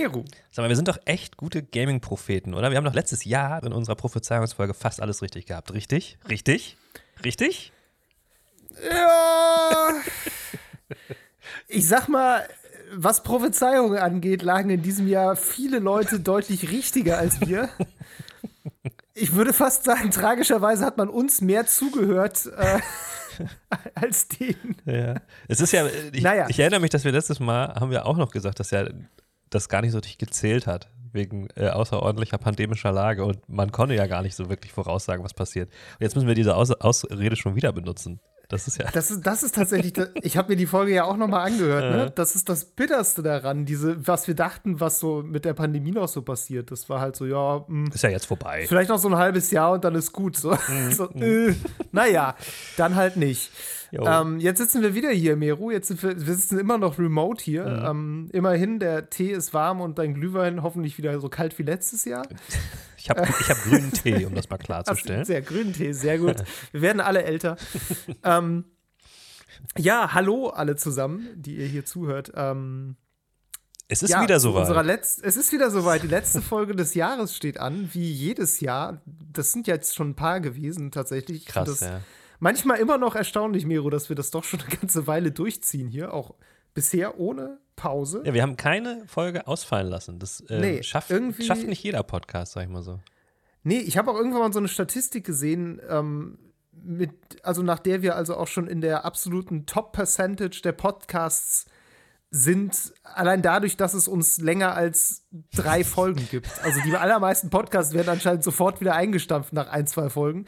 Meru. Sag mal, wir sind doch echt gute Gaming-Propheten, oder? Wir haben doch letztes Jahr in unserer Prophezeiungsfolge fast alles richtig gehabt. Richtig? Richtig? Richtig? Ja. ich sag mal, was Prophezeiungen angeht, lagen in diesem Jahr viele Leute deutlich richtiger als wir. Ich würde fast sagen, tragischerweise hat man uns mehr zugehört äh, als denen. Ja. Es ist ja, ich, Naja. ich erinnere mich, dass wir letztes Mal haben wir auch noch gesagt, dass ja das gar nicht so richtig gezählt hat wegen äh, außerordentlicher pandemischer Lage und man konnte ja gar nicht so wirklich voraussagen, was passiert. Und jetzt müssen wir diese Aus Ausrede schon wieder benutzen. Das ist ja. Das ist, das ist tatsächlich, das, ich habe mir die Folge ja auch nochmal angehört, ne? Das ist das Bitterste daran, diese, was wir dachten, was so mit der Pandemie noch so passiert. Das war halt so, ja, mh, Ist ja jetzt vorbei. vielleicht noch so ein halbes Jahr und dann ist gut. So, so äh, naja, dann halt nicht. Ähm, jetzt sitzen wir wieder hier, Meru. Jetzt sind wir, wir sitzen immer noch remote hier. Ähm, immerhin, der Tee ist warm und dein Glühwein hoffentlich wieder so kalt wie letztes Jahr. Ich habe ich hab grünen Tee, um das mal klarzustellen. Sehr grünen Tee, sehr gut. Wir werden alle älter. ähm, ja, hallo alle zusammen, die ihr hier zuhört. Ähm, Es ist ja, wieder soweit. Es ist wieder soweit. Die letzte Folge des Jahres steht an, wie jedes Jahr. Das sind jetzt schon ein paar gewesen, tatsächlich. Krass, das ja. Manchmal immer noch erstaunlich, Miro, dass wir das doch schon eine ganze Weile durchziehen hier. Auch bisher ohne Pause. Ja, wir haben keine Folge ausfallen lassen. Das äh, Nee, schafft, schafft nicht jeder Podcast, sag ich mal so. Nee, ich habe auch irgendwann mal so eine Statistik gesehen, ähm, mit, also nach der wir also auch schon in der absoluten Top-Percentage der Podcasts sind, allein dadurch, dass es uns länger als drei Folgen gibt. Also die allermeisten Podcasts werden anscheinend sofort wieder eingestampft nach ein, zwei Folgen.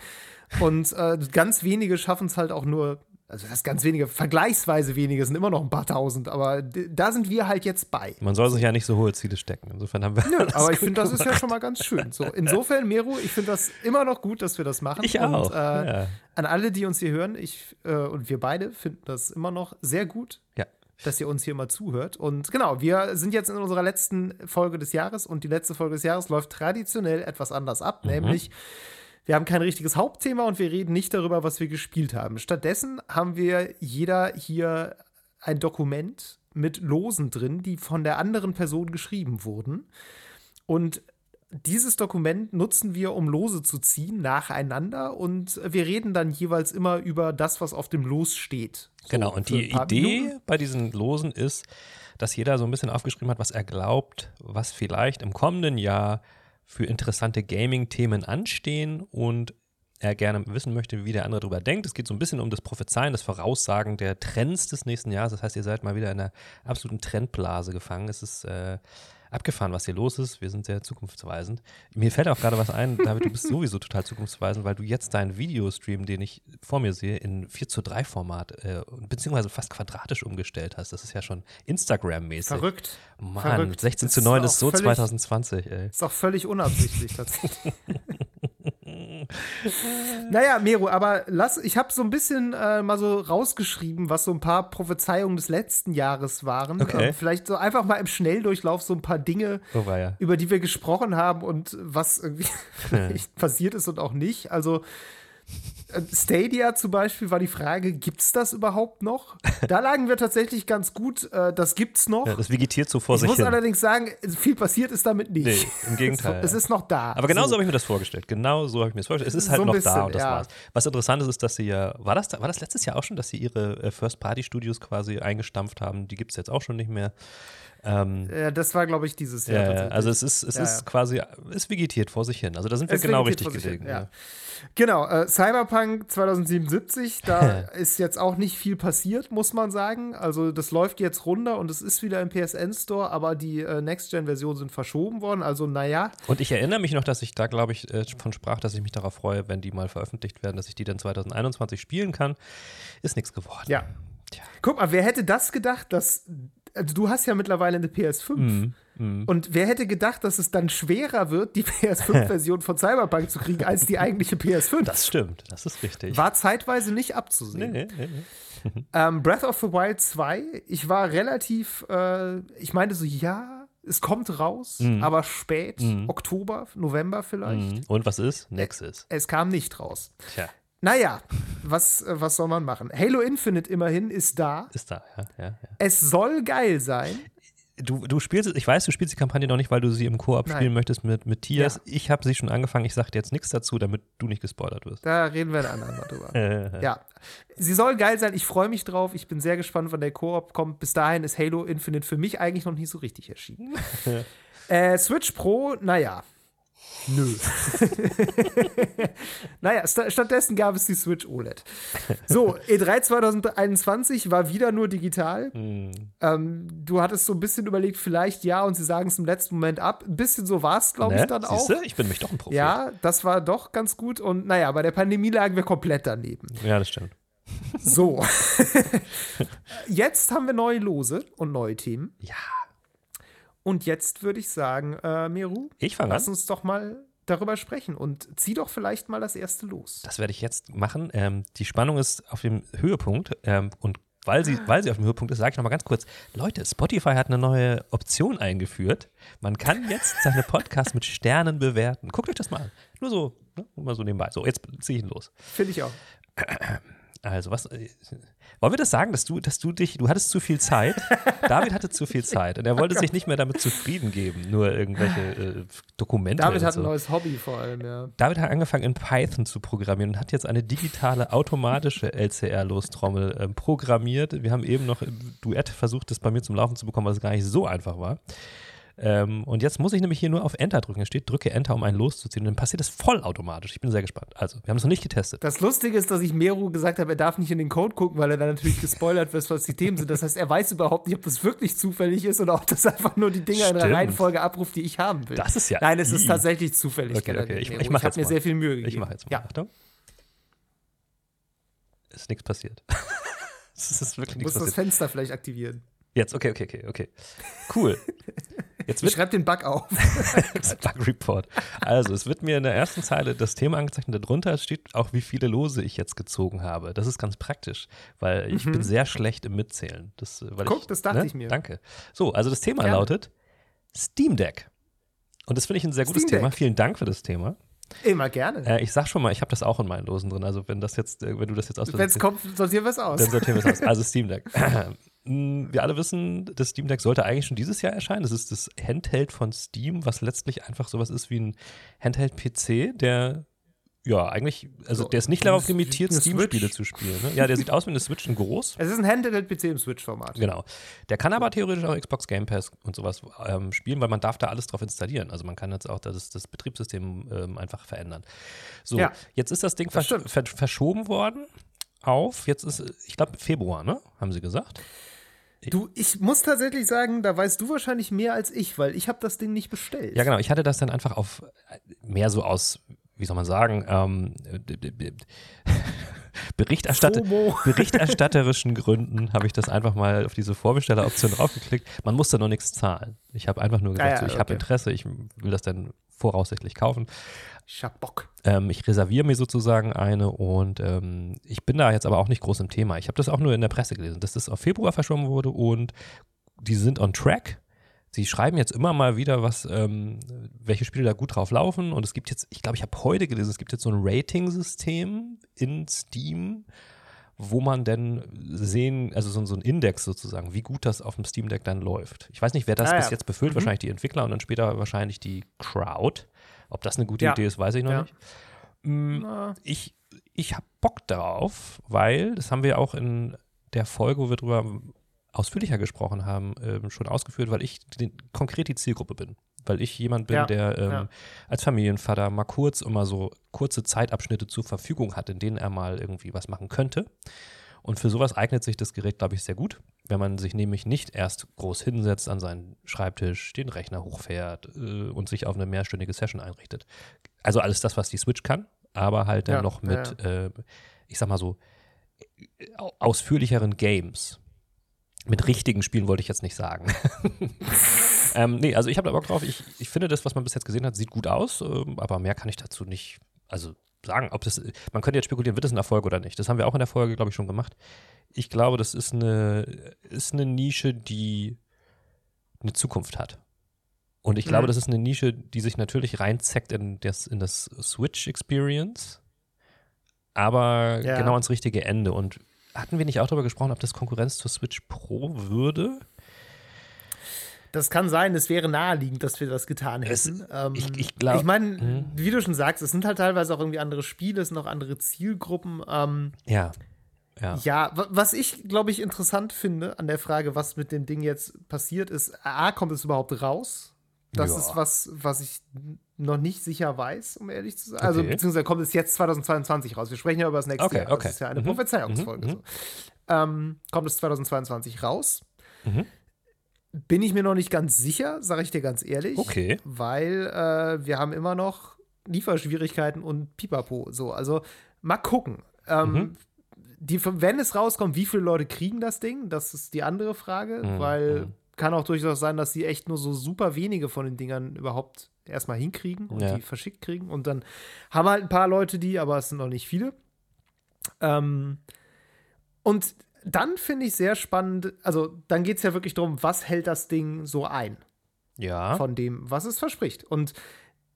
Und äh, ganz wenige schaffen es halt auch nur, also das ganz wenige, vergleichsweise wenige, sind immer noch ein paar tausend, aber da sind wir halt jetzt bei. Man soll sich ja nicht so hohe Ziele stecken. Insofern haben wir. alles Aber ich finde, das ist ja schon mal ganz schön. So, insofern, Meru, ich finde das immer noch gut, dass wir das machen. Ich auch. Und, äh, ja. An alle, die uns hier hören, ich äh, und wir beide finden das immer noch sehr gut, ja. dass ihr uns hier mal zuhört. Und genau, wir sind jetzt in unserer letzten Folge des Jahres und die letzte Folge des Jahres läuft traditionell etwas anders ab, nämlich wir haben kein richtiges Hauptthema und wir reden nicht darüber, was wir gespielt haben. Stattdessen haben wir jeder hier ein Dokument mit Losen drin, die von der anderen Person geschrieben wurden. Und dieses Dokument nutzen wir, um Lose zu ziehen, nacheinander. Und wir reden dann jeweils immer über das, was auf dem Los steht. So, Genau, und die Idee Minuten. bei diesen Losen ist, dass jeder so ein bisschen aufgeschrieben hat, was er glaubt, was vielleicht im kommenden Jahr für interessante Gaming-Themen anstehen und er gerne wissen möchte, wie der andere darüber denkt. Es geht so ein bisschen um das Prophezeien, das Voraussagen der Trends des nächsten Jahres. Das heißt, ihr seid mal wieder in einer absoluten Trendblase gefangen. Es ist äh, abgefahren, was hier los ist. Wir sind sehr zukunftsweisend. Mir fällt auch gerade was ein, David, du bist sowieso total zukunftsweisend, weil du jetzt deinen Videostream, den ich vor mir sehe, in 4 zu 3 Format, äh, beziehungsweise fast quadratisch umgestellt hast. Das ist ja schon Instagram-mäßig. Verrückt. Mann, Verrückt. 16 zu Das 9 auch ist so völlig- 2020, ey. Ist auch völlig unabsichtlich tatsächlich. naja, Mero, aber lass, ich habe so ein bisschen äh, mal so rausgeschrieben, was so ein paar Prophezeiungen des letzten Jahres waren. Okay. Ähm, vielleicht so einfach mal im Schnelldurchlauf so ein paar Dinge, war ja. über die wir gesprochen haben und was irgendwie vielleicht passiert ist und auch nicht. Also Stadia zum Beispiel war die Frage, gibt's das überhaupt noch? Da lagen wir tatsächlich ganz gut, äh, das gibt's noch. ja. Das vegetiert so vor ich sich muss hin. allerdings sagen, viel passiert ist damit nicht. Nee, im Gegenteil, Es, ist noch da. Aber genau so, So. habe ich mir das vorgestellt. Genau so habe ich mir das vorgestellt. Es ist halt So noch bisschen, da und das ja. war's. Was interessant ist, ist, dass sie ja, war das, da- war das letztes Jahr auch schon, dass sie ihre äh, First-Party-Studios quasi eingestampft haben? Die gibt es jetzt auch schon nicht mehr. Ähm, Ja, das war, glaube ich, dieses Jahr. ja, also es ist, es Ja, ist quasi, es vegetiert vor sich hin. Also da sind wir Es genau richtig hin, gelegen. Ja. Genau, äh, Cyberpunk 2077, da ist jetzt auch nicht viel passiert, muss man sagen. Also das läuft jetzt runter und es ist wieder im PSN-Store, aber die äh, Next-Gen-Versionen sind verschoben worden. Also naja, Und ich erinnere mich noch, dass ich da, glaube ich, äh, von sprach, dass ich mich darauf freue, wenn die mal veröffentlicht werden, dass ich die dann 2021 spielen kann. Ist nichts geworden. ja. Tja. Guck mal, wer hätte das gedacht, dass also du hast ja mittlerweile eine PS5. Mhm, Und wer hätte gedacht, dass es dann schwerer wird, die PS5-Version von Cyberpunk zu kriegen, als die eigentliche PS5? Das stimmt, das ist richtig. war zeitweise nicht abzusehen. Nee, nee, nee. Ähm, Breath of the Wild 2, ich war relativ, äh, ich meinte so, ja, es kommt raus, aber spät, Oktober, November vielleicht. Mhm. Und was ist? Nix ist. Es kam nicht raus. Tja, Naja, was, äh, was soll man machen? Halo Infinite immerhin ist da. ist da, ja, ja, ja. Es soll geil sein. du, du spielst, ich weiß, du spielst die Kampagne noch nicht, weil du sie im Koop spielen möchtest mit, mit Tias. Ja. Ich habe sie schon angefangen, ich sage dir jetzt nichts dazu, damit du nicht gespoilert wirst. Da reden wir ein andermal drüber. Äh, Ja. Sie soll geil sein. Ich freue mich drauf. Ich bin sehr gespannt, wann der Koop kommt. Bis dahin ist Halo Infinite für mich eigentlich noch nicht so richtig erschienen. äh, Switch Pro, naja. Nö. naja, sta stattdessen gab es die Switch OLED. So, E E3 2021 war wieder nur digital. hm. Ähm, du hattest so ein bisschen überlegt, vielleicht ja, und sie sagen es im letzten Moment ab. Ein bisschen so war es, glaube ich, Ne? dann auch. Siehste? Ich bin mich doch ein Prophet. Ja, das war doch ganz gut. Und naja, bei der Pandemie lagen wir komplett daneben. ja, das stimmt. So. jetzt haben wir neue Lose und neue Themen. Ja. Und jetzt würde ich sagen, äh, Meru, Ich fange lass an. uns doch mal darüber sprechen und zieh doch vielleicht mal das erste los. Das werde ich jetzt machen. Ähm, die Spannung ist auf dem Höhepunkt ähm, und weil sie, weil sie auf dem Höhepunkt ist, sage ich noch mal ganz kurz: Leute, Spotify hat eine neue Option eingeführt. Man kann jetzt seine Podcasts mit Sternen bewerten. Guckt euch das mal an. Nur so, ne? Mal so nebenbei. So, jetzt ziehe ich ihn los. Finde ich auch. Also, was. äh, Wollen wir das sagen, dass du, dass du dich, du hattest zu viel Zeit. David hatte zu viel Zeit und er wollte sich nicht mehr damit zufrieden geben, nur irgendwelche äh, Dokumente. David hat so. ein neues Hobby vor allem, ja. David hat angefangen in Python zu programmieren und hat jetzt eine digitale automatische LCR-Lostrommel ähm, programmiert. Wir haben eben noch im Duett versucht, das bei mir zum Laufen zu bekommen, was gar nicht so einfach war. Ähm, und jetzt muss ich nämlich hier nur auf Enter drücken. Es steht, drücke Enter, um einen loszuziehen. Und dann passiert das vollautomatisch. Ich bin sehr gespannt. Also, wir haben es noch nicht getestet. Das Lustige ist, dass ich Meru gesagt habe, er darf nicht in den Code gucken, weil er dann natürlich gespoilert wird, was die Themen sind. Das heißt, er weiß überhaupt nicht, ob das wirklich zufällig ist oder ob das einfach nur die Dinger in der Stimmt. Reihenfolge abruft, die ich haben will. Das ist ja Nein, es ist tatsächlich zufällig. Okay, okay, ich- ich mach habe jetzt mir sehr viel Mühe gegeben. Ich mache jetzt mal. Ja. Achtung. Ist nichts passiert. Es ist wirklich Du musst nichts das passiert. Fenster vielleicht aktivieren. Jetzt, okay, okay, okay, okay. Cool. Jetzt Ich wird schreib den Bug auf. Bug Report. Also, es wird mir in der ersten Zeile das Thema angezeichnet. Darunter steht auch, wie viele Lose ich jetzt gezogen habe. Das ist ganz praktisch, weil ich bin sehr schlecht im Mitzählen. Das, äh, Mhm. Guck, ich, das dachte ich mir. Danke. So, also das Thema Gerne. lautet Steam Deck. Und das finde ich ein sehr gutes Thema. Vielen Dank für das Thema. Immer gerne. Äh, ich sag schon mal, ich habe das auch in meinen Losen drin. Also wenn das jetzt, äh, wenn du das jetzt aus Wenn es kommt, sortieren wir es aus. dann sortieren wir es aus. Also Steam Deck. Mm, Wir alle wissen, das Steam Deck sollte eigentlich schon dieses Jahr erscheinen. Das ist das Handheld von Steam, was letztlich einfach sowas ist wie ein Handheld-PC, der ja eigentlich, also So, der ist nicht darauf limitiert, Steam-Spiele zu spielen. Ne? Ja, der sieht aus wie eine Switch in groß. Es ist ein Handheld-PC im Switch-Format. Genau. Der kann aber theoretisch auch Xbox Game Pass und sowas ähm, spielen, weil man darf da alles drauf installieren. Also man kann jetzt auch das, das Betriebssystem ähm, einfach verändern. So, Ja. jetzt ist das Ding Das versch ver verschoben worden auf, jetzt ist, ich glaube, Februar, ne? Haben sie gesagt. Du, ich muss tatsächlich sagen, da weißt du wahrscheinlich mehr als ich, weil ich habe das Ding nicht bestellt. Ja, genau. Ich hatte das dann einfach auf mehr so aus, wie soll man sagen, ähm, Berichterstatter berichterstatterischen Gründen habe ich das einfach mal auf diese Vorbestelleroption draufgeklickt. Man musste noch nichts zahlen. Ich habe einfach nur gesagt, Ah ja, so, ich habe okay. Interesse, ich will das dann voraussichtlich kaufen. Ich hab Bock. Ähm, ich reserviere mir sozusagen eine und ähm, ich bin da jetzt aber auch nicht groß im Thema. Ich habe das auch nur in der Presse gelesen, dass das auf Februar verschoben wurde und die sind on track. Sie schreiben jetzt immer mal wieder, was, ähm, welche Spiele da gut drauf laufen. Und es gibt jetzt, ich glaube, ich habe heute gelesen, es gibt jetzt so ein Rating-System in Steam, wo man denn sehen, also so, so ein Index sozusagen, wie gut das auf dem Steam Deck dann läuft. Ich weiß nicht, wer das Ah, bis ja. jetzt befüllt, Mhm. wahrscheinlich die Entwickler und dann später wahrscheinlich die Crowd. Ob das eine gute Ja. Idee ist, weiß ich noch Ja. nicht. Na, ich, ich habe Bock darauf, weil, das haben wir auch in der Folge, wo wir drüber ausführlicher gesprochen haben, ähm, schon ausgeführt, weil ich den, konkret die Zielgruppe bin. Weil ich jemand bin, Ja, der ähm, ja. als Familienvater mal kurz immer so kurze Zeitabschnitte zur Verfügung hat, in denen er mal irgendwie was machen könnte. Und für sowas eignet sich das Gerät, glaube ich, sehr gut, wenn man sich nämlich nicht erst groß hinsetzt an seinen Schreibtisch, den Rechner hochfährt äh, und sich auf eine mehrstündige Session einrichtet. Also alles das, was die Switch kann, aber halt dann Ja, noch mit, Äh, ich sag mal so, au- ausführlicheren Games. Mit richtigen Spielen wollte ich jetzt nicht sagen. ähm, nee, also ich habe da Bock drauf. Ich, ich finde, das, was man bis jetzt gesehen hat, sieht gut aus, ähm, aber mehr kann ich dazu nicht, also sagen, ob das, man könnte jetzt spekulieren, wird das ein Erfolg oder nicht. Das haben wir auch in der Folge, glaube ich, schon gemacht. Ich glaube, das ist eine, ist eine Nische, die eine Zukunft hat. Und ich glaube, Mhm. das ist eine Nische, die sich natürlich reinzeckt in das, in das Switch-Experience, aber Ja. genau ans richtige Ende. Und hatten wir nicht auch darüber gesprochen, ob das Konkurrenz zur Switch Pro würde? Das kann sein, es wäre naheliegend, dass wir das getan hätten. Es, ähm, ich ich glaube. Ich meine, hm. wie du schon sagst, es sind halt teilweise auch irgendwie andere Spiele, es sind auch andere Zielgruppen. Ähm, ja. Ja. ja, was ich, glaube ich, interessant finde an der Frage, was mit dem Ding jetzt passiert ist, A, kommt es überhaupt raus? Das ja. ist was, was ich noch nicht sicher weiß, um ehrlich zu sein. Also, okay. Also, beziehungsweise kommt es jetzt 2022 raus. Wir sprechen ja über das nächste okay, Jahr. Okay. Das ist ja eine mhm. Prophezeiungsfolge. Mhm. So. Ähm, kommt es 2022 raus? Mhm. Bin ich mir noch nicht ganz sicher, sage ich dir ganz ehrlich. Okay. Weil äh, wir haben immer noch Lieferschwierigkeiten und Pipapo. So, also mal gucken. Ähm, mhm. die, wenn es rauskommt, wie viele Leute kriegen das Ding? Das ist die andere Frage, mhm. weil kann auch durchaus sein, dass sie echt nur so super wenige von den Dingern überhaupt erstmal hinkriegen und ja. die verschickt kriegen. Und dann haben halt ein paar Leute die, aber es sind noch nicht viele. Ähm, und dann finde ich sehr spannend, also dann geht es ja wirklich darum, was hält das Ding so ein? Ja. Von dem, was es verspricht. Und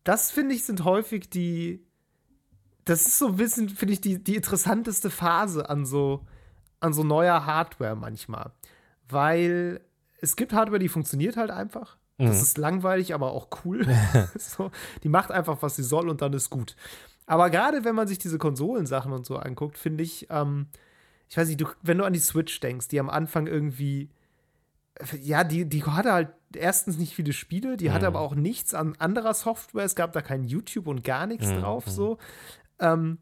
das, finde ich, sind häufig die, das ist so ein bisschen, finde ich, die, die interessanteste Phase an so, an so neuer Hardware manchmal. Weil es gibt Hardware, die funktioniert halt einfach. Das mhm. ist langweilig, aber auch cool. so, die macht einfach, was sie soll und dann ist gut. Aber gerade wenn man sich diese Konsolensachen und so anguckt, finde ich, ähm, ich weiß nicht, du, wenn du an die Switch denkst, die am Anfang irgendwie, ja, die, die hatte halt erstens nicht viele Spiele, die mhm. hatte aber auch nichts an anderer Software. Es gab da kein YouTube und gar nichts mhm. drauf, so. Ähm,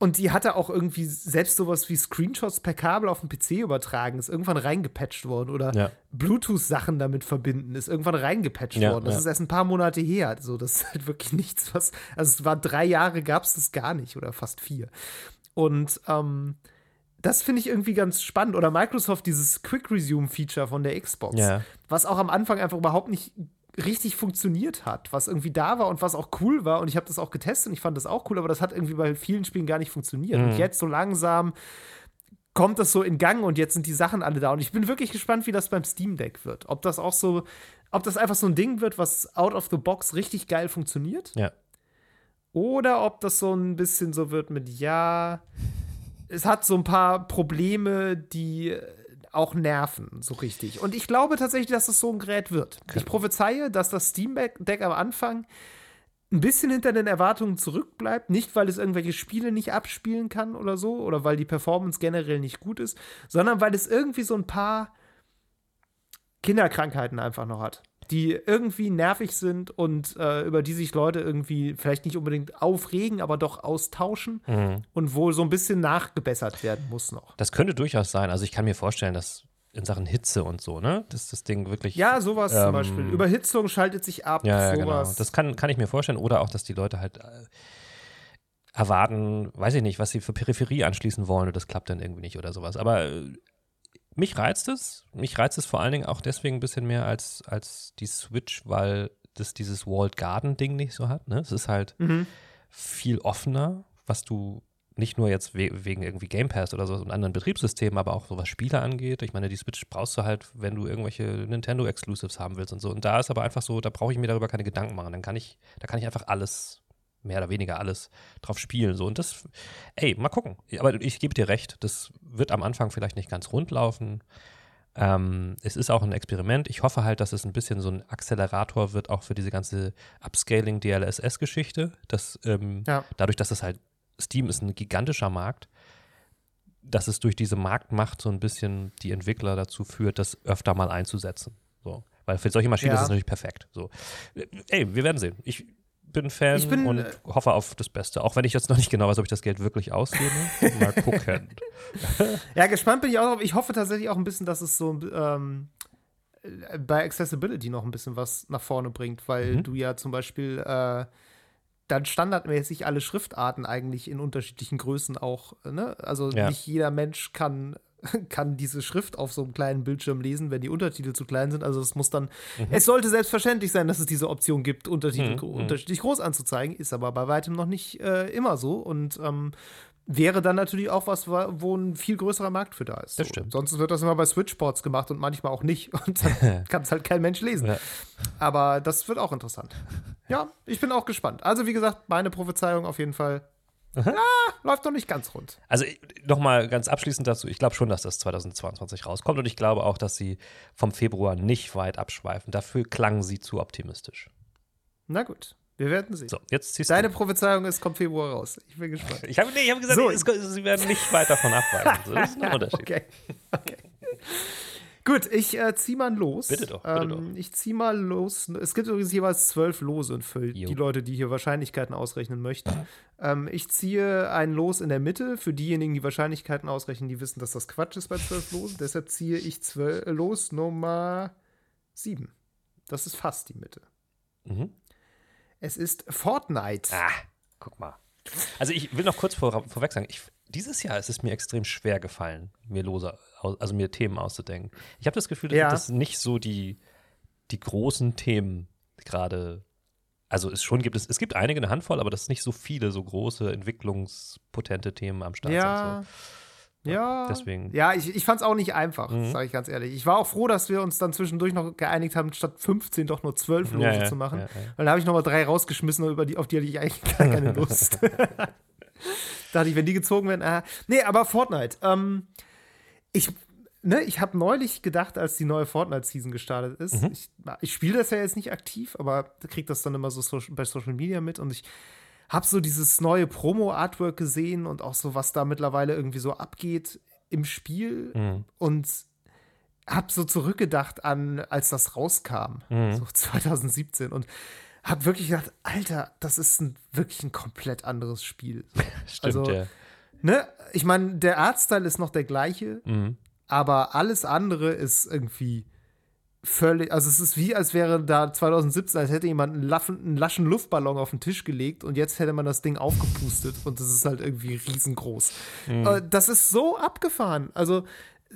und die hatte auch irgendwie selbst sowas wie Screenshots per Kabel auf den PC übertragen, ist irgendwann reingepatcht worden. Oder ja. Bluetooth-Sachen damit verbinden, ist irgendwann reingepatcht ja, worden. Das ja. ist erst ein paar Monate her. So, das ist halt wirklich nichts, was. Also, es war drei Jahre, gab es das gar nicht oder fast vier. Und ähm, das finde ich irgendwie ganz spannend. Oder Microsoft, dieses Quick Resume-Feature von der Xbox, ja. was auch am Anfang einfach überhaupt nicht richtig funktioniert hat, was irgendwie da war und was auch cool war. Und ich habe das auch getestet und ich fand das auch cool, aber das hat irgendwie bei vielen Spielen gar nicht funktioniert. Mhm. Und jetzt so langsam kommt das so in Gang und jetzt sind die Sachen alle da. Und ich bin wirklich gespannt, wie das beim Steam Deck wird. Ob das auch so, ob das einfach so ein Ding wird, was out of the box richtig geil funktioniert. Ja. Oder ob das so ein bisschen so wird mit, ja, es hat so ein paar Probleme, die auch nerven, so richtig. Und ich glaube tatsächlich, dass es so ein Gerät wird. Okay. Ich prophezeie, dass das Steam Deck am Anfang ein bisschen hinter den Erwartungen zurückbleibt. Nicht, weil es irgendwelche Spiele nicht abspielen kann oder so, oder weil die Performance generell nicht gut ist, sondern weil es irgendwie so ein paar Kinderkrankheiten einfach noch hat die irgendwie nervig sind und äh, über die sich Leute irgendwie vielleicht nicht unbedingt aufregen, aber doch austauschen mhm. und wo so ein bisschen nachgebessert werden muss noch. Das könnte durchaus sein. Also ich kann mir vorstellen, dass in Sachen Hitze und so, ne? Dass das Ding wirklich. Ja, sowas ähm, zum Beispiel. Überhitzung schaltet sich ab. Ja, ja genau. Das kann, kann ich mir vorstellen. Oder auch, dass die Leute halt äh, erwarten, weiß ich nicht, was sie für Peripherie anschließen wollen und das klappt dann irgendwie nicht oder sowas. Aber äh, mich reizt es. Mich reizt es vor allen Dingen auch deswegen ein bisschen mehr als, als die Switch, weil das dieses Walled Garden Ding nicht so hat. Ne? Es ist halt mhm. viel offener, was du nicht nur jetzt we wegen irgendwie Game Pass oder so und anderen Betriebssystemen, aber auch so was Spiele angeht. Ich meine, die Switch brauchst du halt, wenn du irgendwelche Nintendo Exclusives haben willst und so. Und da ist aber einfach so, da brauche ich mir darüber keine Gedanken machen. Dann kann ich, da kann ich einfach alles mehr oder weniger alles drauf spielen. So. Und das, ey, mal gucken. Aber ich gebe dir recht, das wird am Anfang vielleicht nicht ganz rund laufen. Ähm, es ist auch ein Experiment. Ich hoffe halt, dass es ein bisschen so ein Accelerator wird, auch für diese ganze Upscaling DLSS-Geschichte. Dass ähm, ja. dadurch, dass es halt, Steam ist ein gigantischer Markt, dass es durch diese Marktmacht so ein bisschen die Entwickler dazu führt, das öfter mal einzusetzen. So. Weil für solche Maschinen ja. ist es natürlich perfekt. So. Ey, wir werden sehen. Ich, bin Fan bin, und äh, hoffe auf das Beste. Auch wenn ich jetzt noch nicht genau weiß, ob ich das Geld wirklich ausgebe. Mal gucken. ja, gespannt bin ich auch. Ich hoffe tatsächlich auch ein bisschen, dass es so ähm, bei Accessibility noch ein bisschen was nach vorne bringt, weil mhm. du ja zum Beispiel äh, dann standardmäßig alle Schriftarten eigentlich in unterschiedlichen Größen auch, ne? Also ja. nicht jeder Mensch kann kann diese Schrift auf so einem kleinen Bildschirm lesen, wenn die Untertitel zu klein sind. Also es muss dann, mhm. es sollte selbstverständlich sein, dass es diese Option gibt, Untertitel mhm. mhm. unterschiedlich groß anzuzeigen, ist aber bei weitem noch nicht äh, immer so und ähm, wäre dann natürlich auch was, wo ein viel größerer Markt für da ist. Das so. stimmt. Sonst wird das immer bei Switchports gemacht und manchmal auch nicht und dann kann es halt kein Mensch lesen. Ja. Aber das wird auch interessant. Ja, ich bin auch gespannt. Also wie gesagt, meine Prophezeiung auf jeden Fall ja, läuft noch nicht ganz rund. Also nochmal ganz abschließend dazu, ich glaube schon, dass das 2022 rauskommt und ich glaube auch, dass sie vom Februar nicht weit abschweifen. Dafür klangen sie zu optimistisch. Na gut. Wir werden sehen. So, jetzt ziehst Deine du. Prophezeiung ist, kommt Februar raus. Ich bin gespannt. Ich habe nee, hab gesagt, So. es- sie werden nicht weit davon abweichen. So, das ist ein Unterschied. Okay. okay. Gut, ich äh, zieh mal los. Bitte doch, bitte ähm, Ich zieh mal los. Es gibt übrigens jeweils zwölf Lose für Jo. die Leute, die hier Wahrscheinlichkeiten ausrechnen möchten. ähm, ich ziehe ein Los in der Mitte. Für diejenigen, die Wahrscheinlichkeiten ausrechnen, die wissen, dass das Quatsch ist bei zwölf Losen. Deshalb ziehe ich zwölf, äh, Los Nummer sieben. Das ist fast die Mitte. Mhm. Es ist Fortnite. Ah, guck mal. Also ich will noch kurz vor, vorweg sagen, ich, dieses Jahr ist es mir extrem schwer gefallen, mir lose, also mir Themen auszudenken. Ich habe das Gefühl, dass Ja. das nicht so die, die großen Themen gerade, also es schon gibt es, es gibt einige eine Handvoll, aber das ist nicht so viele so große entwicklungspotente Themen am Start Ja. sind. So. Ja, deswegen. Ja, ich, ich fand es auch nicht einfach, Mhm. sage ich ganz ehrlich. Ich war auch froh, dass wir uns dann zwischendurch noch geeinigt haben, statt 15 doch nur 12 Lose ja, zu machen. ja, ja. Weil da habe ich nochmal drei rausgeschmissen, über die, auf die hatte ich eigentlich gar keine Lust. Dachte ich, wenn die gezogen werden, ah. Nee, aber Fortnite. Ähm, ich ne, ich habe neulich gedacht, als die neue Fortnite-Season gestartet ist, Mhm. ich, ich spiele das ja jetzt nicht aktiv, aber kriege das dann immer so Social, bei Social Media mit und ich habe so dieses neue Promo-Artwork gesehen und auch so, was da mittlerweile irgendwie so abgeht im Spiel Mhm. und habe so zurückgedacht an, als das rauskam, Mhm. so 2017 und habe wirklich gedacht, Alter, das ist ein, wirklich ein komplett anderes Spiel. Stimmt, Also, ja. Ne? Ich meine, der Artstyle ist noch der gleiche, Mhm. aber alles andere ist irgendwie völlig, also es ist wie, als wäre da 2017, als hätte jemand einen, laffen, einen laschen Luftballon auf den Tisch gelegt und jetzt hätte man das Ding aufgepustet und das ist halt irgendwie riesengroß. Äh, das ist so abgefahren. Also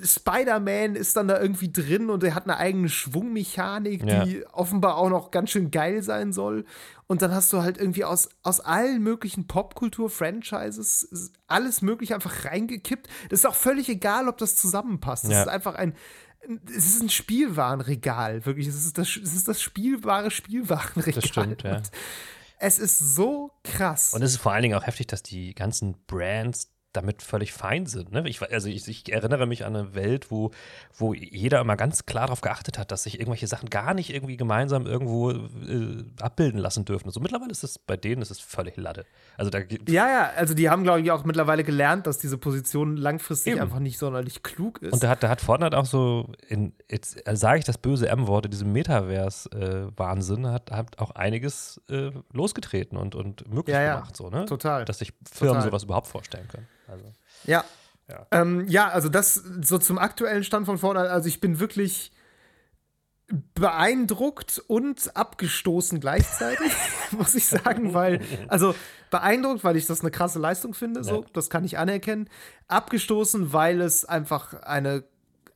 Spider-Man ist dann da irgendwie drin und er hat eine eigene Schwungmechanik, Ja. die offenbar auch noch ganz schön geil sein soll. Und dann hast du halt irgendwie aus, aus allen möglichen Popkultur-Franchises alles mögliche einfach reingekippt. Das ist auch völlig egal, ob das zusammenpasst. Das Ja. ist einfach ein, es ist ein Spielwarenregal, wirklich. Es ist das, es ist das spielbare Spielwarenregal. Das stimmt, ja. Und es ist so krass. Und es ist vor allen Dingen auch heftig, dass die ganzen Brands damit völlig fein sind. Ne? Ich, also ich, ich erinnere mich an eine Welt, wo, wo jeder immer ganz klar darauf geachtet hat, dass sich irgendwelche Sachen gar nicht irgendwie gemeinsam irgendwo äh, abbilden lassen dürfen. So mittlerweile ist es bei denen ist es völlig Lade. Also da ja, ja, also die haben, glaube ich, auch mittlerweile gelernt, dass diese Position langfristig Eben. einfach nicht sonderlich klug ist. und da hat, da hat Fortnite auch so, in, jetzt äh, sage ich das böse M-Wort, in diesem Metaverse-Wahnsinn, hat, hat auch einiges äh, losgetreten und, und möglich Ja, ja. gemacht, so, ne? Total. Dass sich Firmen Total. sowas überhaupt vorstellen können. Also. Ja. Ja. Ähm, ja, also das so zum aktuellen Stand von Fortnite. Also ich bin wirklich beeindruckt und abgestoßen gleichzeitig, muss ich sagen, weil, also beeindruckt, weil ich das eine krasse Leistung finde, so, Ja. das kann ich anerkennen. Abgestoßen, weil es einfach eine,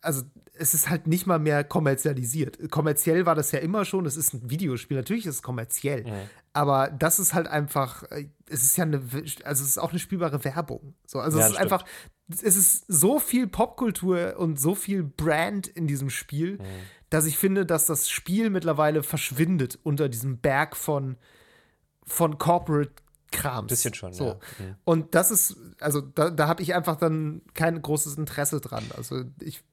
also es ist halt nicht mal mehr kommerzialisiert. Kommerziell war das ja immer schon, es ist ein Videospiel, natürlich ist es kommerziell, aber das ist halt einfach, äh, es ist ja eine, also es ist auch eine spielbare Werbung. So, also Ja, es ist stimmt. einfach, es ist so viel Popkultur und so viel Brand in diesem Spiel, Mhm. dass ich finde, dass das Spiel mittlerweile verschwindet unter diesem Berg von, von Corporate Krams. Bisschen schon, so. ja. Mhm. Und das ist, also da, da habe ich einfach dann kein großes Interesse dran. Also ich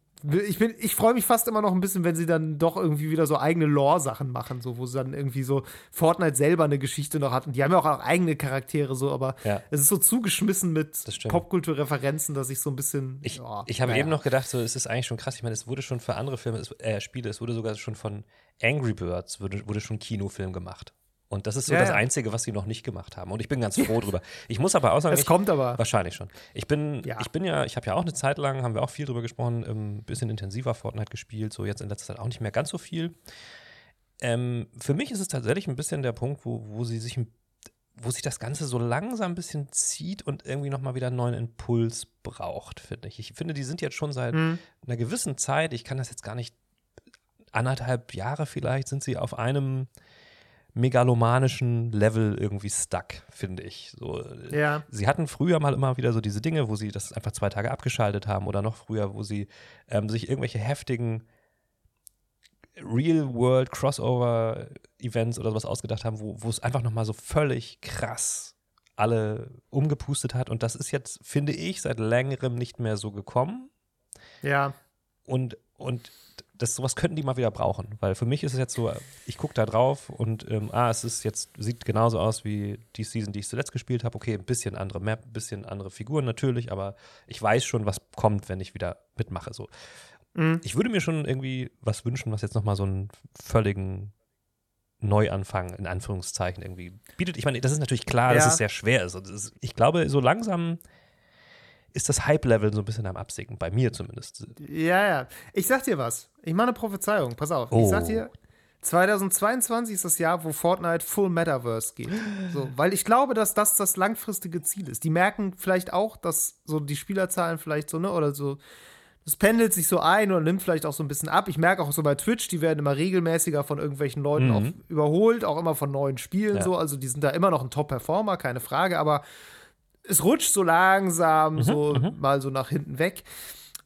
ich, bin- ich freue mich fast immer noch ein bisschen, wenn sie dann doch irgendwie wieder so eigene Lore-Sachen machen, so, wo sie dann irgendwie so Fortnite selber eine Geschichte noch hat. Und die haben ja auch eigene Charaktere, so, aber Ja. es ist so zugeschmissen mit Das. Popkulturreferenzen, dass ich so ein bisschen. Ich, ja, ich habe naja. eben noch gedacht, so, es ist eigentlich schon krass. Ich meine, es wurde schon für andere Filme, es, äh, Spiele, es wurde sogar schon von Angry Birds, wurde, wurde schon Kinofilm gemacht. Und das ist so Ja, das. Einzige, was sie noch nicht gemacht haben. Und ich bin ganz froh drüber. Ich muss aber auch sagen, Das ich, kommt aber. wahrscheinlich schon. Ich bin, Ja. ich bin ja, ich habe ja auch eine Zeit lang, haben wir auch viel drüber gesprochen, ein bisschen intensiver Fortnite gespielt, so jetzt in letzter Zeit auch nicht mehr ganz so viel. Ähm, für mich ist es tatsächlich ein bisschen der Punkt, wo, wo sie sich ein wo sich das Ganze so langsam ein bisschen zieht und irgendwie nochmal wieder einen neuen Impuls braucht, finde ich. Ich finde, die sind jetzt schon seit Mhm. einer gewissen Zeit, ich kann das jetzt gar nicht, anderthalb Jahre vielleicht, sind sie auf einem megalomanischen Level irgendwie stuck, finde ich. So, äh, Ja. Sie hatten früher mal immer wieder so diese Dinge, wo sie das einfach zwei Tage abgeschaltet haben oder noch früher, wo sie ähm, sich irgendwelche heftigen Real-World-Crossover-Events oder sowas ausgedacht haben, wo, wo es einfach nochmal so völlig krass alle umgepustet hat. Und das ist jetzt, finde ich, seit längerem nicht mehr so gekommen. Ja. Und, und das, sowas könnten die mal wieder brauchen. Weil für mich ist es jetzt so, ich gucke da drauf und ähm, ah, es ist jetzt, sieht genauso aus wie die Season, die ich zuletzt gespielt habe. Okay, ein bisschen andere Map, ein bisschen andere Figuren natürlich, aber ich weiß schon, was kommt, wenn ich wieder mitmache. So. Mhm. Ich würde mir schon irgendwie was wünschen, was jetzt nochmal so einen völligen Neuanfang in Anführungszeichen irgendwie bietet. Ich meine, das ist natürlich klar, dass Ja. es sehr schwer ist. Ist. Ich glaube, so langsam ist das Hype-Level so ein bisschen am Absinken, bei mir zumindest. Ja, ja. Ich sag dir was. Ich mache eine Prophezeiung. Pass auf. Oh. Ich sag dir, 2022 ist das Jahr, wo Fortnite Full Metaverse geht. So, weil ich glaube, dass das das langfristige Ziel ist. Die merken vielleicht auch, dass so die Spielerzahlen vielleicht so, ne, oder so, das pendelt sich so ein oder nimmt vielleicht auch so ein bisschen ab. Ich merke auch so bei Twitch, die werden immer regelmäßiger von irgendwelchen Leuten Mhm. auch überholt, auch immer von neuen Spielen Ja. so. Also die sind da immer noch ein Top-Performer, keine Frage, aber es rutscht so langsam so mal so nach hinten weg.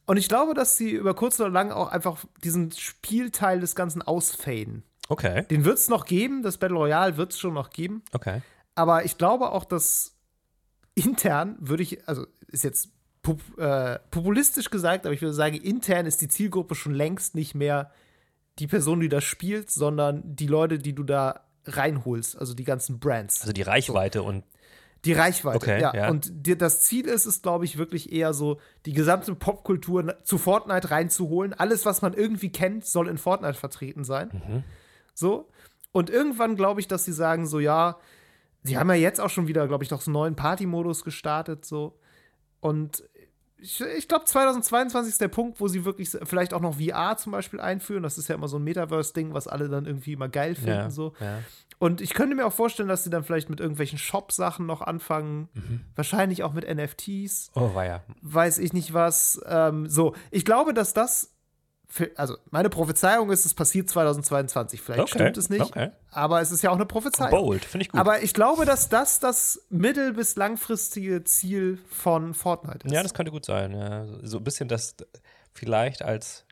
Und ich glaube, dass sie über kurz oder lang auch einfach diesen Spielteil des Ganzen ausfaden. Okay, Den wird es noch geben, das Battle Royale wird es schon noch geben. okay. Aber ich glaube auch, dass intern würde ich, also ist jetzt pop, äh, populistisch gesagt, aber ich würde sagen, intern ist die Zielgruppe schon längst nicht mehr die Person, die das spielt, sondern die Leute, die du da reinholst, also die ganzen Brands. Also die Reichweite und Die Reichweite, Okay, ja. ja. Und dir, das Ziel ist es, glaube ich, wirklich eher so, die gesamte Popkultur zu Fortnite reinzuholen. Alles, was man irgendwie kennt, soll in Fortnite vertreten sein. Mhm. So. Und irgendwann glaube ich, dass sie sagen, so, ja, sie haben ja jetzt auch schon wieder, glaube ich, noch so einen neuen Party-Modus gestartet, so. Und ich, ich glaube, 2022 ist der Punkt, wo sie wirklich vielleicht auch noch VR zum Beispiel einführen. Das ist ja immer so ein Metaverse-Ding, was alle dann irgendwie immer geil finden, ja, so. ja. Und ich könnte mir auch vorstellen, dass sie dann vielleicht mit irgendwelchen Shop-Sachen noch anfangen. Mhm. Wahrscheinlich auch mit NFTs. Oh, war ja. Weiß ich nicht was. Ähm, so, ich glaube, dass das. Also, meine Prophezeiung ist, es passiert 2022. Vielleicht Okay, stimmt es nicht. okay. Aber es ist ja auch eine Prophezeiung. Bold, finde ich gut. Aber ich glaube, dass das das mittel- bis langfristige Ziel von Fortnite ist. Ja, das könnte gut sein. Ja. So ein bisschen das vielleicht als.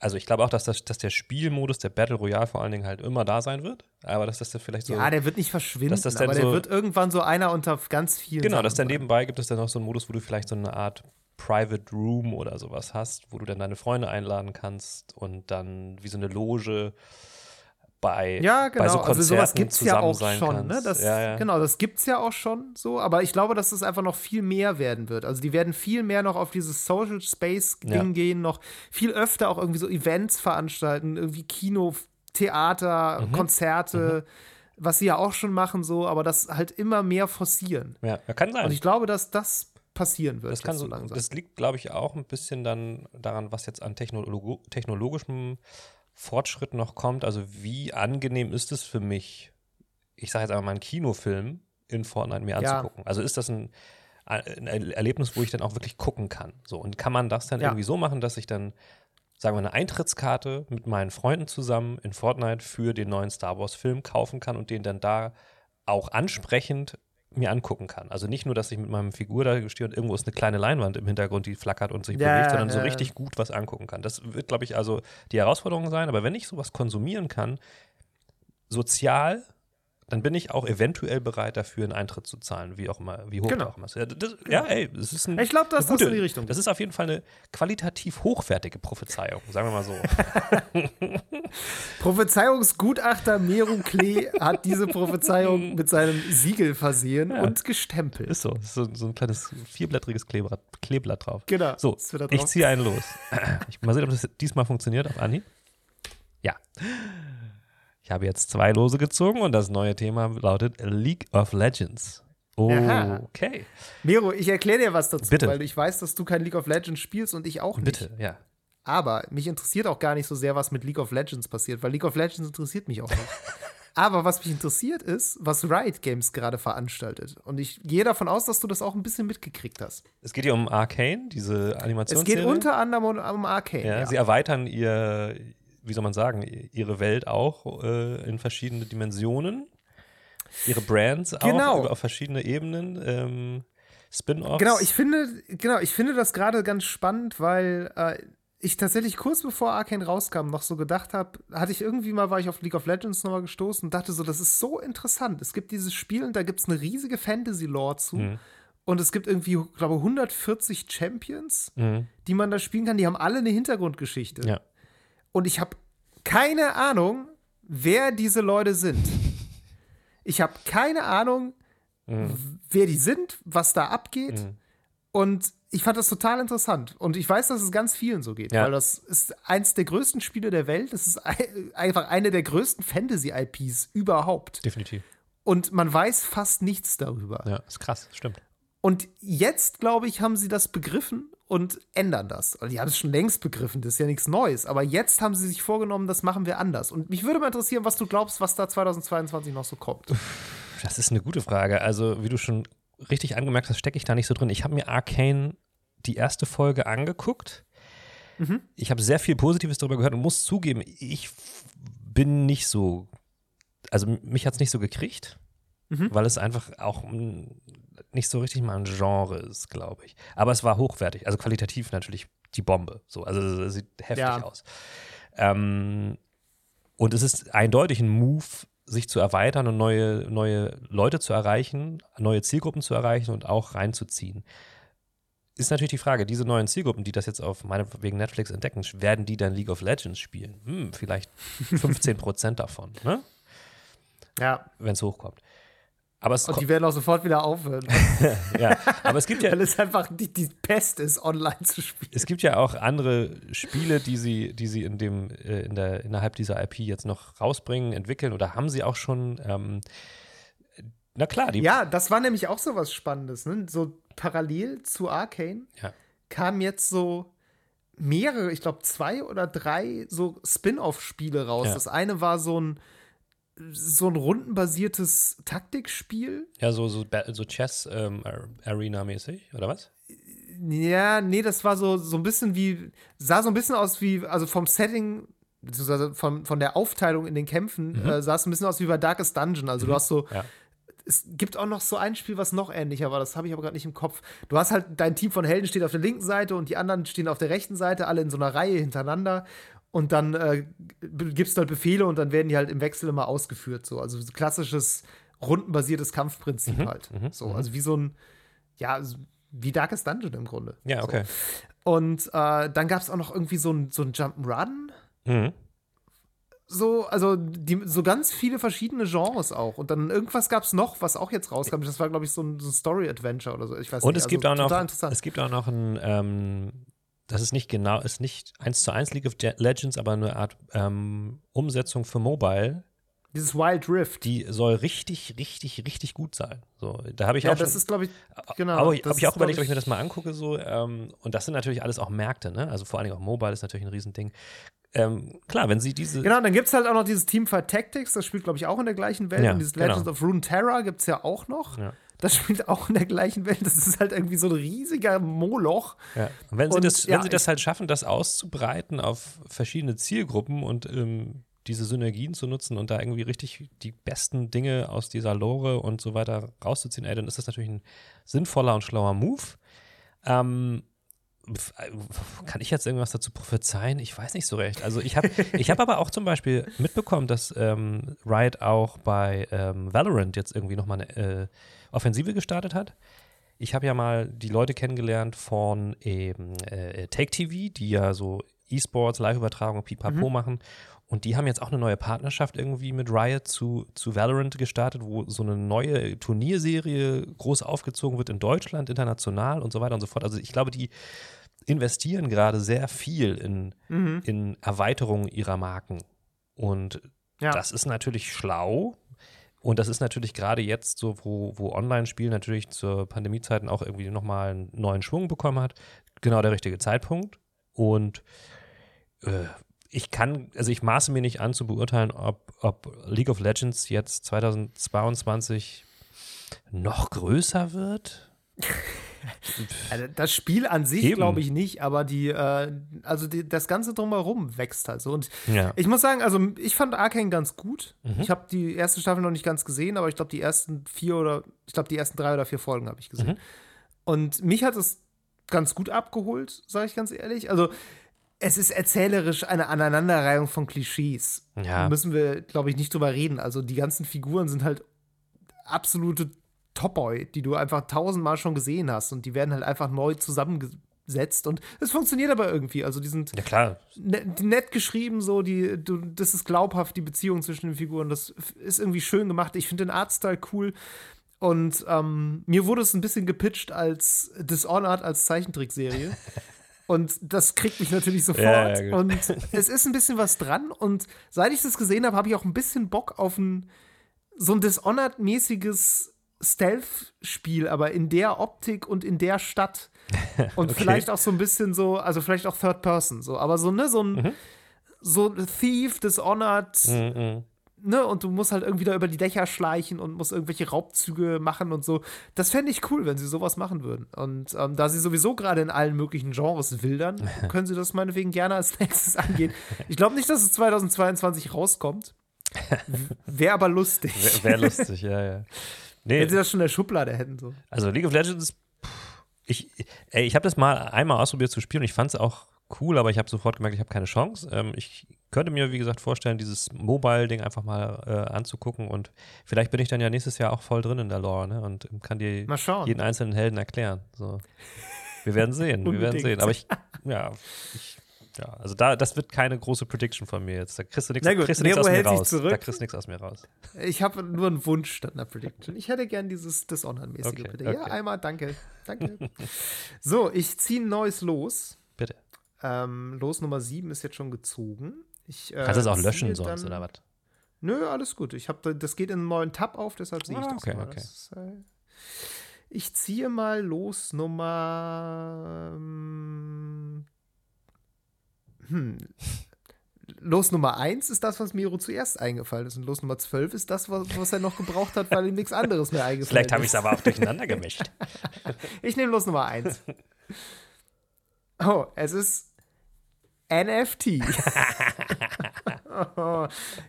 Also ich glaube auch, dass, das, dass der Spielmodus, der Battle Royale vor allen Dingen halt immer da sein wird. Aber dass das dann vielleicht so. ja, der wird nicht verschwinden, Dass das dann aber der so- wird irgendwann so einer unter ganz vielen. genau, Sachen dass dann nebenbei gibt es dann noch so einen Modus, wo du vielleicht so eine Art Private Room oder sowas hast, wo du dann deine Freunde einladen kannst und dann wie so eine Loge bei, Ja, genau. bei so also sowas Konzerten gibt es ja auch sein schon. Ne? Das, ja, ja. Genau, das gibt es ja auch schon so. Aber ich glaube, dass es einfach noch viel mehr werden wird. Also die werden viel mehr noch auf dieses Social Space-Ding Ja. gehen, noch viel öfter auch irgendwie so Events veranstalten, irgendwie Kino, Theater, Mhm. Konzerte, was sie ja auch schon machen, so, aber das halt immer mehr forcieren. ja, ja, kann sein. Und ich glaube, dass das passieren wird. Das kann so, langsam. das liegt, glaube ich, auch ein bisschen dann daran, was jetzt an Technologo technologischem Fortschritt noch kommt. Also wie angenehm ist es für mich, ich sage jetzt einmal mal einen Kinofilm in Fortnite mir Ja. anzugucken. Also ist das ein, ein Erlebnis, wo ich dann auch wirklich gucken kann. So und kann man das dann Ja. irgendwie so machen, dass ich dann sagen wir eine Eintrittskarte mit meinen Freunden zusammen in Fortnite für den neuen Star Wars Film kaufen kann und den dann da auch ansprechend mir angucken kann. Also nicht nur, dass ich mit meinem Figur da stehe und irgendwo ist eine kleine Leinwand im Hintergrund, die flackert und sich Ja, bewegt, sondern so ja. richtig gut was angucken kann. Das wird, glaube ich, also die Herausforderung sein. Aber wenn ich sowas konsumieren kann, sozial, dann bin ich auch eventuell bereit dafür, einen Eintritt zu zahlen, wie auch immer, wie hoch Genau. auch immer ist. Ja, das, ja ey, das ist ein, Ich glaube, das gute- in die Richtung Das ist auf jeden Fall eine qualitativ hochwertige Prophezeiung, sagen wir mal so. Prophezeiungsgutachter Meru Klee hat diese Prophezeiung mit seinem Siegel versehen und gestempelt. Ist so. Ist so, so ein kleines vierblättriges Kleeblatt, Kleeblatt drauf. Genau. So, ich ziehe einen los. Ich, mal sehen, ob das diesmal funktioniert auf Anhieb. Ja. Ich habe jetzt zwei Lose gezogen und das neue Thema lautet League of Legends. Aha. Okay. Mero, ich erkläre dir was dazu, Bitte. weil ich weiß, dass du kein League of Legends spielst und ich auch nicht. Bitte, ja. Aber mich interessiert auch gar nicht so sehr, was mit League of Legends passiert, weil League of Legends interessiert mich auch nicht. Aber was mich interessiert ist, was Riot Games gerade veranstaltet. Und ich gehe davon aus, dass du das auch ein bisschen mitgekriegt hast. Es geht hier um Arcane, diese Es Animationsserie. geht unter anderem um, um Arcane. ja, Ja, Sie erweitern ihr, wie soll man sagen, ihre Welt auch äh, in verschiedene Dimensionen. Ihre Brands Genau. auch auf verschiedene Ebenen. Ähm, Spin-offs. Genau, ich finde, genau, ich finde das gerade ganz spannend, weil äh, ich tatsächlich kurz bevor Arcane rauskam noch so gedacht habe, hatte ich irgendwie mal, war ich auf League of Legends nochmal gestoßen und dachte so, das ist so interessant. Es gibt dieses Spiel und da gibt es eine riesige Fantasy-Lore zu. Mhm. Und es gibt irgendwie, glaube ich, 140 Champions, mhm. die man da spielen kann. Die haben alle eine Hintergrundgeschichte. Ja. Und ich habe keine Ahnung, wer diese Leute sind. Ich habe keine Ahnung, mhm. wer die sind, was da abgeht. Mhm. Und ich fand das total interessant. Und ich weiß, dass es ganz vielen so geht, ja. weil das ist eins der größten Spiele der Welt. Das ist einfach eine der größten Fantasy-IPs überhaupt. Definitiv. Und man weiß fast nichts darüber. Ja, ist krass, stimmt. Und jetzt, glaube ich, haben sie das begriffen und ändern das. Also die haben es schon längst begriffen, das ist ja nichts Neues. Aber jetzt haben sie sich vorgenommen, das machen wir anders. Und mich würde mal interessieren, was du glaubst, was da 2022 noch so kommt. Das ist eine gute Frage. Also, wie du schon richtig angemerkt hast, stecke ich da nicht so drin. Ich habe mir Arcane die erste Folge angeguckt. Mhm. Ich habe sehr viel Positives darüber gehört und muss zugeben, ich bin nicht so, also mich hat es nicht so gekriegt, mhm. weil es einfach auch nicht so richtig mal ein Genre ist, glaube ich. Aber es war hochwertig, also qualitativ natürlich die Bombe. So, also es sieht heftig ja. aus. Ähm, und es ist eindeutig ein Move, sich zu erweitern und neue, neue Leute zu erreichen, neue Zielgruppen zu erreichen und auch reinzuziehen. Ist natürlich die Frage, diese neuen Zielgruppen, die das jetzt auf meinetwegen Netflix entdecken, werden die dann League of Legends spielen? Hm, vielleicht 15 Prozent davon, ne? Ja. Wenn es hochkommt. Aber es und die werden auch sofort wieder aufhören. ja, aber es gibt ja. Weil es einfach die, die Pest ist, online zu spielen. Es gibt ja auch andere Spiele, die sie, die sie in dem, äh, in der, innerhalb dieser IP jetzt noch rausbringen, entwickeln oder haben sie auch schon. Ähm, na klar, die. Ja, das war nämlich auch so was Spannendes. Ne? So parallel zu Arcane ja. kamen jetzt so mehrere, ich glaube zwei oder drei so Spin-off-Spiele raus. Ja. Das eine war so ein so ein rundenbasiertes Taktikspiel. Ja, so, so, so Chess-Arena-mäßig, ähm, oder was? Ja, nee, das war so, so ein bisschen wie, sah so ein bisschen aus wie, also vom Setting, beziehungsweise von, von der Aufteilung in den Kämpfen, mhm. äh, sah es ein bisschen aus wie bei Darkest Dungeon. Also mhm. du hast so, ja. es gibt auch noch so ein Spiel, was noch ähnlicher war, das habe ich aber gerade nicht im Kopf. Du hast halt, dein Team von Helden steht auf der linken Seite und die anderen stehen auf der rechten Seite, alle in so einer Reihe hintereinander und dann äh, gibst du halt Befehle und dann werden die halt im Wechsel immer ausgeführt. So. Also so klassisches rundenbasiertes Kampfprinzip mhm, halt. Mhm, so, mhm. also wie so ein, ja, wie Darkest Dungeon im Grunde. Ja, okay. So. Und äh, dann gab es auch noch irgendwie so ein, so ein Jump'n'Run. Mhm. So, also die, so ganz viele verschiedene Genres auch. Und dann irgendwas gab es noch, was auch jetzt rauskam. Das war, glaube ich, so ein, so ein Story-Adventure oder so. Ich weiß Und nicht. es gibt also, auch noch, es gibt auch noch ein ähm das ist nicht genau, ist nicht eins zu eins League of Legends, aber eine Art ähm, Umsetzung für Mobile. Dieses Wild Rift. Die soll richtig, richtig, richtig gut sein. So, da habe ich ja, auch. das schon, ist, glaube ich, genau. Aber habe ich auch überlegt, ob ich mir das mal angucke. So, ähm, und das sind natürlich alles auch Märkte, ne? Also vor allen Dingen auch Mobile ist natürlich ein Riesending. Ähm, klar, wenn sie diese. Genau, dann gibt es halt auch noch dieses Teamfight Tactics, das spielt, glaube ich, auch in der gleichen Welt. Ja, und dieses genau. Legends of Rune Terror gibt es ja auch noch. Ja. Das spielt auch in der gleichen Welt. Das ist halt irgendwie so ein riesiger Moloch. Ja. wenn, sie, das, wenn sie das halt schaffen, das auszubreiten auf verschiedene Zielgruppen und ähm, diese Synergien zu nutzen und da irgendwie richtig die besten Dinge aus dieser Lore und so weiter rauszuziehen, ey, dann ist das natürlich ein sinnvoller und schlauer Move. Ähm, kann ich jetzt irgendwas dazu prophezeien? Ich weiß nicht so recht. Also ich habe ich hab aber auch zum Beispiel mitbekommen, dass ähm, Riot auch bei ähm, Valorant jetzt irgendwie nochmal eine äh, Offensive gestartet hat. Ich habe ja mal die Leute kennengelernt von eben äh, Take TV, die ja so E-Sports, Live-Übertragung, Pipapo mhm. machen. Und die haben jetzt auch eine neue Partnerschaft irgendwie mit Riot zu, zu Valorant gestartet, wo so eine neue Turnierserie groß aufgezogen wird in Deutschland, international und so weiter und so fort. Also ich glaube, die investieren gerade sehr viel in, mhm. in Erweiterung ihrer Marken. Und ja. das ist natürlich schlau. Und das ist natürlich gerade jetzt so, wo, wo Online-Spiel natürlich zur Pandemiezeiten auch irgendwie nochmal einen neuen Schwung bekommen hat, genau der richtige Zeitpunkt. Und äh, ich kann, also ich maße mir nicht an zu beurteilen, ob, ob League of Legends jetzt 2022 noch größer wird. Also das Spiel an sich glaube ich nicht, aber die, äh, also die, das Ganze drumherum wächst halt so. Und ja. ich muss sagen, also ich fand Arcane ganz gut. Mhm. Ich habe die erste Staffel noch nicht ganz gesehen, aber ich glaube, die ersten vier oder, ich glaube, die ersten drei oder vier Folgen habe ich gesehen. Mhm. Und mich hat es ganz gut abgeholt, sage ich ganz ehrlich. Also es ist erzählerisch eine Aneinanderreihung von Klischees. Ja. Da müssen wir, glaube ich, nicht drüber reden. Also die ganzen Figuren sind halt absolute Top-Boy, die du einfach tausendmal schon gesehen hast und die werden halt einfach neu zusammengesetzt und es funktioniert aber irgendwie. Also die sind Ja, klar. ne, die nett geschrieben, so, die, du, das ist glaubhaft, die Beziehung zwischen den Figuren. Das ist irgendwie schön gemacht. Ich finde den Artstyle cool. Und ähm, mir wurde es ein bisschen gepitcht als Dishonored als Zeichentrickserie. Und das kriegt mich natürlich sofort. Ja, ja, und es ist ein bisschen was dran. Und seit ich das gesehen habe, habe ich auch ein bisschen Bock auf ein so ein Dishonored-mäßiges Stealth-Spiel, aber in der Optik und in der Stadt. Und Okay. vielleicht auch so ein bisschen so, also vielleicht auch Third Person, so, aber so, ne, so ein, so ein Thief, Dishonored, Mhm. ne, und du musst halt irgendwie da über die Dächer schleichen und musst irgendwelche Raubzüge machen und so. Das fände ich cool, wenn sie sowas machen würden. Und ähm, da sie sowieso gerade in allen möglichen Genres wildern, können sie das meinetwegen gerne als nächstes angehen. Ich glaube nicht, dass es 2022 rauskommt. Wäre aber lustig. Wäre wär lustig, ja, ja. Nee, Wenn sie das schon in der Schublade hätten. So. Also League of Legends, pff, ich, ey, ich habe das mal einmal ausprobiert zu spielen und ich fand es auch cool, aber ich habe sofort gemerkt, ich habe keine Chance. Ähm, ich könnte mir, wie gesagt, vorstellen, dieses Mobile-Ding einfach mal äh, anzugucken und vielleicht bin ich dann ja nächstes Jahr auch voll drin in der Lore ne? und kann dir jeden einzelnen Helden erklären. So. Wir werden sehen, wir werden sehen. Aber ich, ja, ich, ja, also da, das wird keine große Prediction von mir jetzt. Da kriegst du nichts Nero aus mir raus. zurück. Da kriegst du nichts aus mir raus. Ich habe nur einen Wunsch statt einer Prediction. Ich hätte gern dieses Dishonored-mäßige, Okay, bitte. Ja, okay. einmal, danke. Danke. so, ich ziehe ein neues Los. Bitte. Ähm, Los Nummer 7 ist jetzt schon gezogen. Ich, äh, Kannst du das auch löschen sonst, oder was? Nö, alles gut. Ich hab, da- das geht in einen neuen Tab auf, deshalb sehe ich Ah, das okay, mal. okay. Das äh, ich ziehe mal Los Nummer. ähm, Hm. Los Nummer 1 ist das, was Miro zuerst eingefallen ist. Und Los Nummer 12 ist das, was, was er noch gebraucht hat, weil ihm nichts anderes mehr eingefallen Vielleicht habe ist. ich es aber auch durcheinander gemischt. Ich nehme Los Nummer 1. Oh, es ist NFT.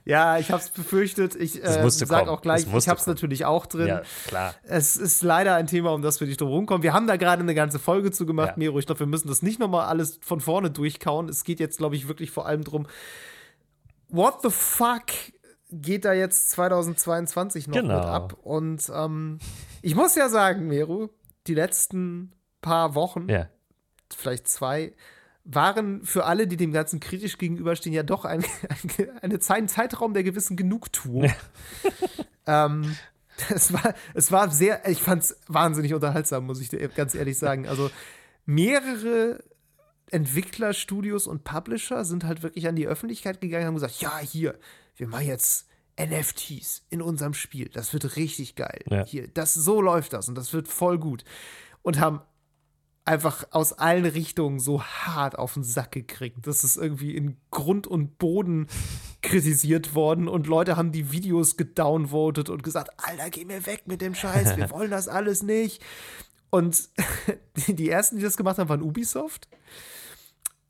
ja, ich habe es befürchtet. Ich äh, musste sag kommen. auch gleich, ich habe es natürlich auch drin. Ja, klar. Es ist leider ein Thema, um das wir nicht drum rumkommen. Wir haben da gerade eine ganze Folge zu gemacht, Ja. Miro. Ich glaube, wir müssen das nicht nochmal alles von vorne durchkauen. Es geht jetzt, glaube ich, wirklich vor allem drum, what the fuck geht da jetzt 2022 noch Genau. mit ab? Und ähm, ich muss ja sagen, Miro, die letzten paar Wochen, Ja. vielleicht zwei, waren für alle, die dem Ganzen kritisch gegenüberstehen, ja doch ein, ein, eine ein Zeitraum der gewissen Genugtuung. ähm, es war, es war sehr, ich fand es wahnsinnig unterhaltsam, muss ich dir ganz ehrlich sagen. Also mehrere Entwicklerstudios und Publisher sind halt wirklich an die Öffentlichkeit gegangen und haben gesagt, ja, hier, wir machen jetzt NFTs in unserem Spiel. Das wird richtig geil. Ja. Hier, das so läuft das und das wird voll gut. Und haben einfach aus allen Richtungen so hart auf den Sack gekriegt. Das ist irgendwie in Grund und Boden kritisiert worden und Leute haben die Videos gedownvotet und gesagt, Alter, geh mir weg mit dem Scheiß, wir wollen das alles nicht. Und die, die ersten, die das gemacht haben, waren Ubisoft.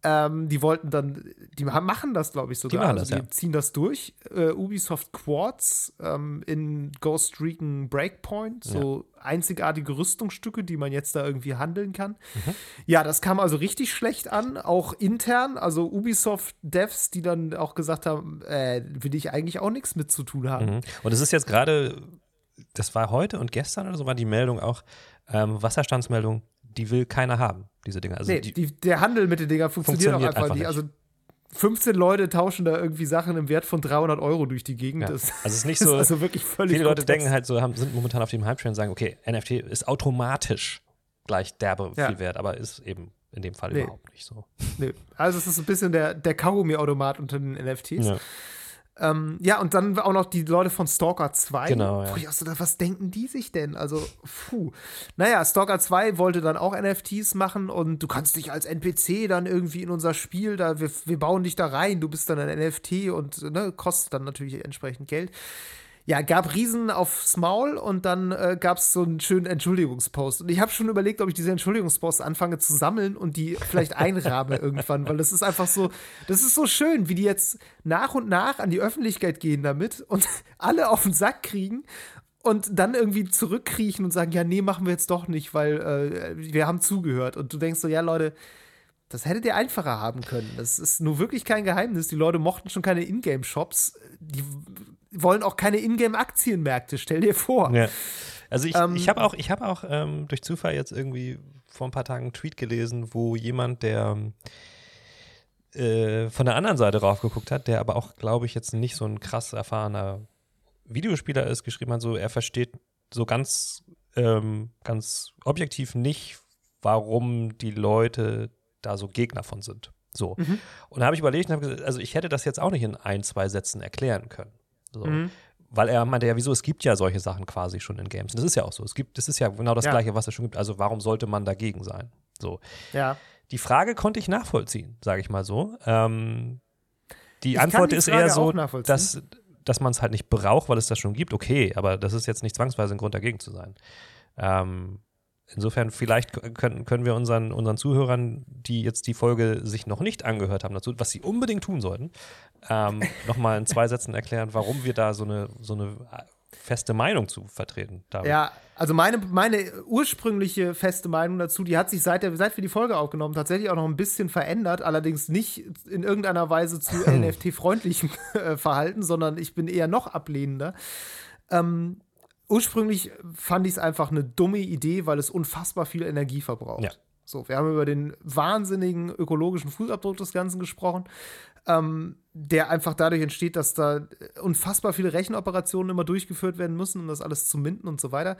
Ähm, die wollten dann, die machen das, glaube ich, sogar. also das, die ja. ziehen das durch. Äh, Ubisoft Quartz ähm, in Ghost Recon Breakpoint, so einzigartige Rüstungsstücke, die man jetzt da irgendwie handeln kann. Mhm. Ja, das kam also richtig schlecht an, auch intern. Also Ubisoft-Devs, die dann auch gesagt haben, äh, will ich eigentlich auch nichts mit zu tun haben. Mhm. Und es ist jetzt gerade, das war heute und gestern oder so, war die Meldung auch, ähm, Wasserstandsmeldung, die will keiner haben, diese Dinger. Also nee, die, die, der Handel mit den Dingern funktioniert, Funktioniert auch einfach, einfach nicht. Also 15 Leute tauschen da irgendwie Sachen im Wert von 300 Euro durch die Gegend. ja. Das also es ist nicht ist so, also wirklich völlig viele Leute denken halt so, haben, sind momentan auf dem Hype-Train und sagen, okay, NFT ist automatisch gleich derbe Ja. viel wert, aber ist eben in dem Fall Nee. überhaupt nicht so. Nö. Also es ist ein bisschen der, der Kaugummi-Automat unter den NFTs. Ja. Ja. Ähm, ja, und dann auch noch die Leute von Stalker 2. Genau, ja. Wo ich auch so dachte, was denken die sich denn? Also, puh. Naja, Stalker 2 wollte dann auch NFTs machen und du kannst dich als NPC dann irgendwie in unser Spiel, da wir, wir bauen dich da rein, du bist dann ein NFT und ne, kostet dann natürlich entsprechend Geld. Ja, gab Riesen aufs Maul und dann äh, gab es so einen schönen Entschuldigungspost. Und ich habe schon überlegt, ob ich diese Entschuldigungspost anfange zu sammeln und die vielleicht einrahme irgendwann, weil das ist einfach so, das ist so schön, wie die jetzt nach und nach an die Öffentlichkeit gehen damit und alle auf den Sack kriegen und dann irgendwie zurückkriechen und sagen, ja, nee, machen wir jetzt doch nicht, weil äh, wir haben zugehört. Und du denkst so, ja, Leute, Das hättet ihr einfacher haben können. Das ist nur wirklich kein Geheimnis. Die Leute mochten schon keine Ingame-Shops. Die wollen auch keine Ingame-Aktienmärkte. Stell dir vor. Ja. Also ich, ähm, ich habe auch, ich hab auch ähm, durch Zufall jetzt irgendwie vor ein paar Tagen einen Tweet gelesen, wo jemand, der äh, von der anderen Seite raufgeguckt hat, der aber auch, glaube ich, jetzt nicht so ein krass erfahrener Videospieler ist, geschrieben hat, so er versteht so ganz, ähm, ganz objektiv nicht, warum die Leute da so Gegner von sind. So. Mhm. Und da habe ich überlegt, hab also ich hätte das jetzt auch nicht in ein, zwei Sätzen erklären können. So. Mhm. Weil er meinte ja, wieso, es gibt ja solche Sachen quasi schon in Games. Und das ist ja auch so. Es gibt, das ist ja genau das ja. Gleiche, was es schon gibt. Also warum sollte man dagegen sein? So. Ja. Die Frage konnte ich nachvollziehen, sage ich mal so. Ähm, die ich Antwort die ist eher so, dass, dass man es halt nicht braucht, weil es das schon gibt. Okay, aber das ist jetzt nicht zwangsweise ein Grund, dagegen zu sein. Ähm, Insofern, vielleicht können, können wir unseren, unseren Zuhörern, die jetzt die Folge sich noch nicht angehört haben dazu, was sie unbedingt tun sollten, ähm, nochmal in zwei Sätzen erklären, warum wir da so eine, so eine feste Meinung zu vertreten. David. Ja, also meine, meine ursprüngliche feste Meinung dazu, die hat sich seit, der, seit wir die Folge aufgenommen tatsächlich auch noch ein bisschen verändert, allerdings nicht in irgendeiner Weise zu NFT-freundlichem äh, Verhalten, sondern ich bin eher noch ablehnender. Ähm, ursprünglich fand ich es einfach eine dumme Idee, weil es unfassbar viel Energie verbraucht. Ja. So, wir haben über den wahnsinnigen ökologischen Fußabdruck des Ganzen gesprochen, ähm, der einfach dadurch entsteht, dass da unfassbar viele Rechenoperationen immer durchgeführt werden müssen, um das alles zu minden und so weiter.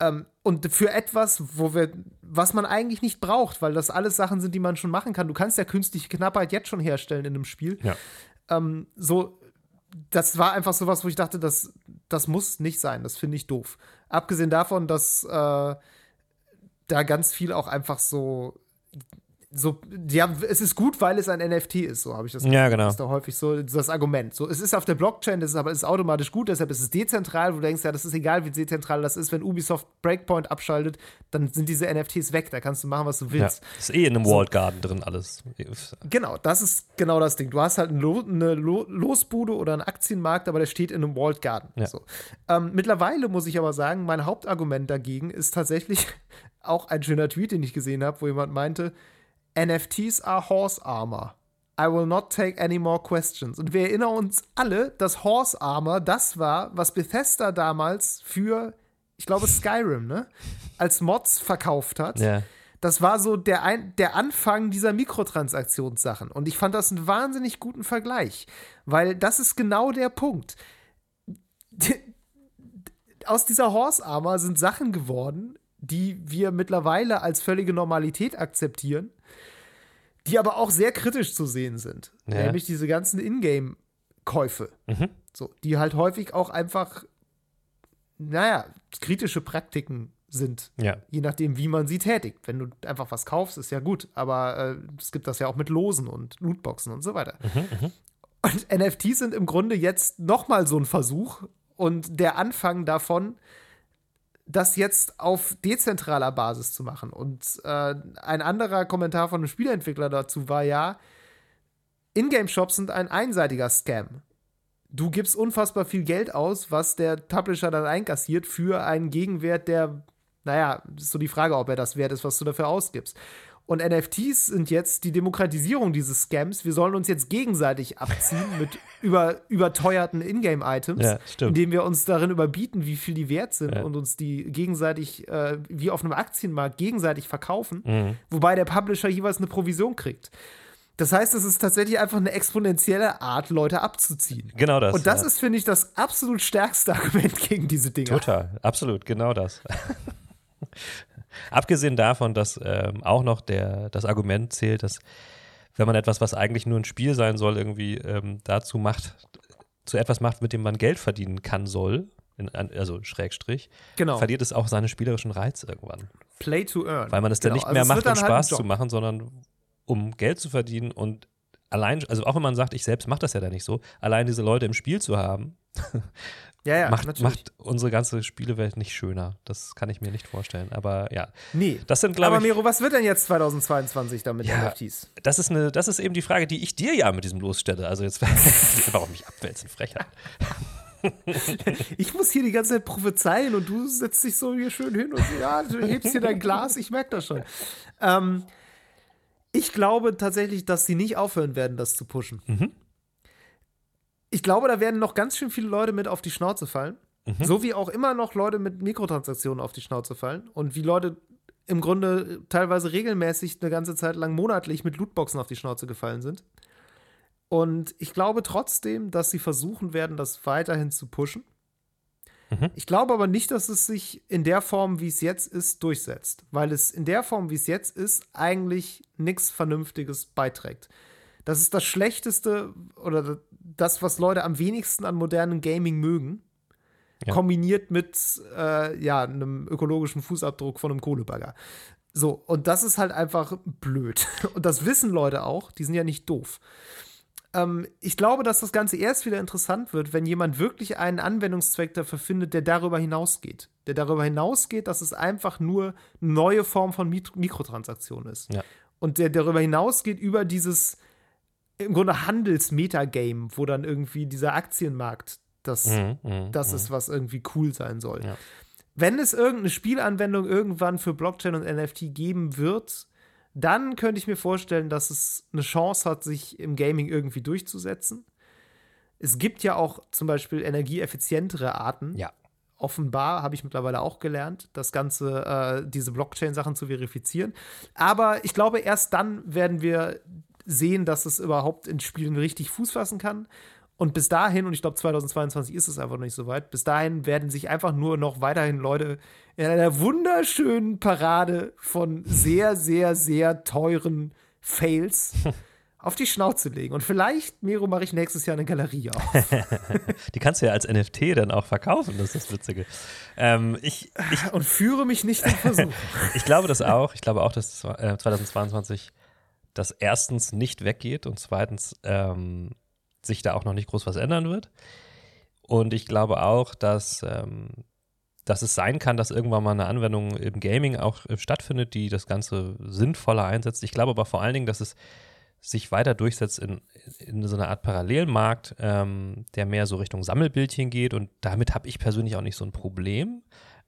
Ähm, und für etwas, wo wir, was man eigentlich nicht braucht, weil das alles Sachen sind, die man schon machen kann. Du kannst ja künstliche Knappheit jetzt schon herstellen in einem Spiel. Ja. Ähm, so das war einfach so was, wo ich dachte, das, das muss nicht sein. Das finde ich doof. Abgesehen davon, dass äh, da ganz viel auch einfach so so, ja, es ist gut, weil es ein NFT ist, so habe ich das Ja, genau. Das ist da häufig so das Argument. So, es ist auf der Blockchain, das ist aber ist automatisch gut, deshalb ist es dezentral, wo du denkst, ja, das ist egal, wie dezentral das ist. Wenn Ubisoft Breakpoint abschaltet, dann sind diese NFTs weg, da kannst du machen, was du willst. Ja, ist eh in einem so. Walled Garden drin alles. Genau, das ist genau das Ding. Du hast halt eine, Lo eine Lo Losbude oder einen Aktienmarkt, aber der steht in einem Walled Garden. Ja. So. Ähm, mittlerweile muss ich aber sagen, mein Hauptargument dagegen ist tatsächlich auch ein schöner Tweet, den ich gesehen habe, wo jemand meinte, NFTs are Horse Armor. I will not take any more questions. Und wir erinnern uns alle, dass Horse Armor das war, was Bethesda damals für, ich glaube, Skyrim, ne, als Mods verkauft hat. Ja. Das war so der, Ein der Anfang dieser Mikrotransaktionssachen. Und ich fand das einen wahnsinnig guten Vergleich, weil das ist genau der Punkt. Aus dieser Horse Armor sind Sachen geworden, die wir mittlerweile als völlige Normalität akzeptieren die aber auch sehr kritisch zu sehen sind. Ja. Nämlich diese ganzen Ingame-Käufe. Mhm. So, die halt häufig auch einfach, naja, kritische Praktiken sind. Ja. Je nachdem, wie man sie tätigt. Wenn du einfach was kaufst, ist ja gut. Aber äh, es gibt das ja auch mit Losen und Lootboxen und so weiter. Mhm, mhm. und NFTs sind im Grunde jetzt noch mal so ein Versuch. Und der Anfang davon, das jetzt auf dezentraler Basis zu machen. Und äh, ein anderer Kommentar von einem Spieleentwickler dazu war ja, Ingame-Shops sind ein einseitiger Scam. Du gibst unfassbar viel Geld aus, was der Publisher dann einkassiert für einen Gegenwert, der, naja, ist so die Frage, ob er das wert ist, was du dafür ausgibst. Und NFTs sind jetzt die Demokratisierung dieses Scams. Wir sollen uns jetzt gegenseitig abziehen mit über, überteuerten Ingame-Items, ja, indem wir uns darin überbieten, wie viel die wert sind ja. und uns die gegenseitig, äh, wie auf einem Aktienmarkt, gegenseitig verkaufen, mhm. wobei der Publisher jeweils eine Provision kriegt. Das heißt, es ist tatsächlich einfach eine exponentielle Art, Leute abzuziehen. Genau das. Und das ja. ist, finde ich, das absolut stärkste Argument gegen diese Dinge. Total, absolut, genau das. Abgesehen davon, dass ähm, auch noch der, das Argument zählt, dass wenn man etwas, was eigentlich nur ein Spiel sein soll, irgendwie ähm, dazu macht, zu etwas macht, mit dem man Geld verdienen kann soll, in, also Schrägstrich, genau. verliert es auch seinen spielerischen Reiz irgendwann. Play to earn. Weil man es genau. dann nicht mehr also macht, um halt Spaß zu machen, sondern um Geld zu verdienen und allein, also auch wenn man sagt, ich selbst mache das ja da nicht so, allein diese Leute im Spiel zu haben, ja, ja, macht, macht, unsere ganze Spielewelt nicht schöner. Das kann ich mir nicht vorstellen. Aber ja. Nee. Das sind, glaube Aber Miro, was wird denn jetzt 2022 damit ja, NFTs? Das ist, eine, das ist eben die Frage, die ich dir ja mit diesem losstelle. Also jetzt warum mich abwälzen, Frechheit. ich muss hier die ganze Zeit prophezeien und du setzt dich so hier schön hin und ja, du hebst hier dein Glas, ich merke das schon. Ähm, Ich glaube tatsächlich, dass sie nicht aufhören werden, das zu pushen. Mhm. Ich glaube, da werden noch ganz schön viele Leute mit auf die Schnauze fallen. Mhm. So wie auch immer noch Leute mit Mikrotransaktionen auf die Schnauze fallen. Und wie Leute im Grunde teilweise regelmäßig eine ganze Zeit lang monatlich mit Lootboxen auf die Schnauze gefallen sind. Und ich glaube trotzdem, dass sie versuchen werden, das weiterhin zu pushen. Mhm. Ich glaube aber nicht, dass es sich in der Form, wie es jetzt ist, durchsetzt. Weil es in der Form, wie es jetzt ist, eigentlich nichts Vernünftiges beiträgt. Das ist das Schlechteste oder das, was Leute am wenigsten an modernen Gaming mögen. Ja. Kombiniert mit äh, ja, einem ökologischen Fußabdruck von einem Kohlebagger. So, und das ist halt einfach blöd. Und das wissen Leute auch, die sind ja nicht doof. Ähm, ich glaube, dass das Ganze erst wieder interessant wird, wenn jemand wirklich einen Anwendungszweck dafür findet, der darüber hinausgeht. Der darüber hinausgeht, dass es einfach nur eine neue Form von Mik Mikrotransaktion ist. Ja. Und der darüber hinausgeht über dieses im Grunde Handels-Metagame, wo dann irgendwie dieser Aktienmarkt das, Mhm, mhm, das mhm. ist, was irgendwie cool sein soll. Ja. Wenn es irgendeine Spielanwendung irgendwann für Blockchain und NFT geben wird, dann könnte ich mir vorstellen, dass es eine Chance hat, sich im Gaming irgendwie durchzusetzen. Es gibt ja auch zum Beispiel energieeffizientere Arten. Ja. Offenbar habe ich mittlerweile auch gelernt, das Ganze, äh, diese Blockchain-Sachen zu verifizieren. Aber ich glaube, erst dann werden wir sehen, dass es überhaupt in Spielen richtig Fuß fassen kann. Und bis dahin, und ich glaube 2022 ist es einfach noch nicht so weit, bis dahin werden sich einfach nur noch weiterhin Leute in einer wunderschönen Parade von sehr, sehr, sehr teuren Fails auf die Schnauze legen. Und vielleicht, Miro, mache ich nächstes Jahr eine Galerie auf. Die kannst du ja als NFT dann auch verkaufen, das ist das Witzige. Ähm, ich, ich, Und führe mich nicht in Versuch. ich glaube das auch. Ich glaube auch, dass äh, 2022 das erstens nicht weggeht und zweitens ähm, sich da auch noch nicht groß was ändern wird. Und ich glaube auch, dass, ähm, dass es sein kann, dass irgendwann mal eine Anwendung im Gaming auch äh, stattfindet, die das Ganze sinnvoller einsetzt. Ich glaube aber vor allen Dingen, dass es sich weiter durchsetzt in, in so einer Art Parallelmarkt, ähm, der mehr so Richtung Sammelbildchen geht. Und damit habe ich persönlich auch nicht so ein Problem.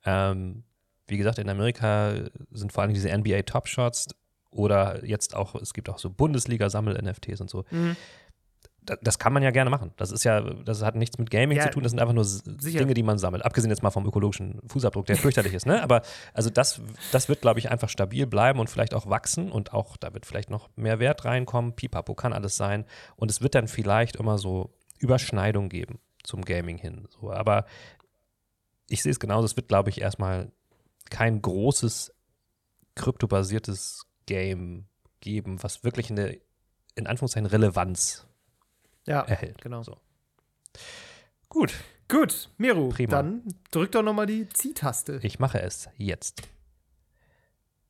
Ähm, wie gesagt, in Amerika sind vor allem diese NBA Top Shots oder jetzt auch, es gibt auch so Bundesliga-Sammel-NFTs und so. Mhm. Da- Das kann man ja gerne machen. Das ist ja, das hat nichts mit Gaming Ja, zu tun, das sind einfach nur sicher. Dinge, die man sammelt. Abgesehen jetzt mal vom ökologischen Fußabdruck, der fürchterlich ist, ne? Aber also das, das wird, glaube ich, einfach stabil bleiben und vielleicht auch wachsen und auch, da wird vielleicht noch mehr Wert reinkommen. Pipapo kann alles sein. Und es wird dann vielleicht immer so Überschneidung geben zum Gaming hin. So, aber ich sehe es genauso, es wird, glaube ich, erstmal kein großes kryptobasiertes Game geben, was wirklich eine, in Anführungszeichen, Relevanz Ja, erhält. genau. So. Gut, Gut, Miro, Prima. dann drück doch noch mal die Ziehtaste. ich mache es jetzt.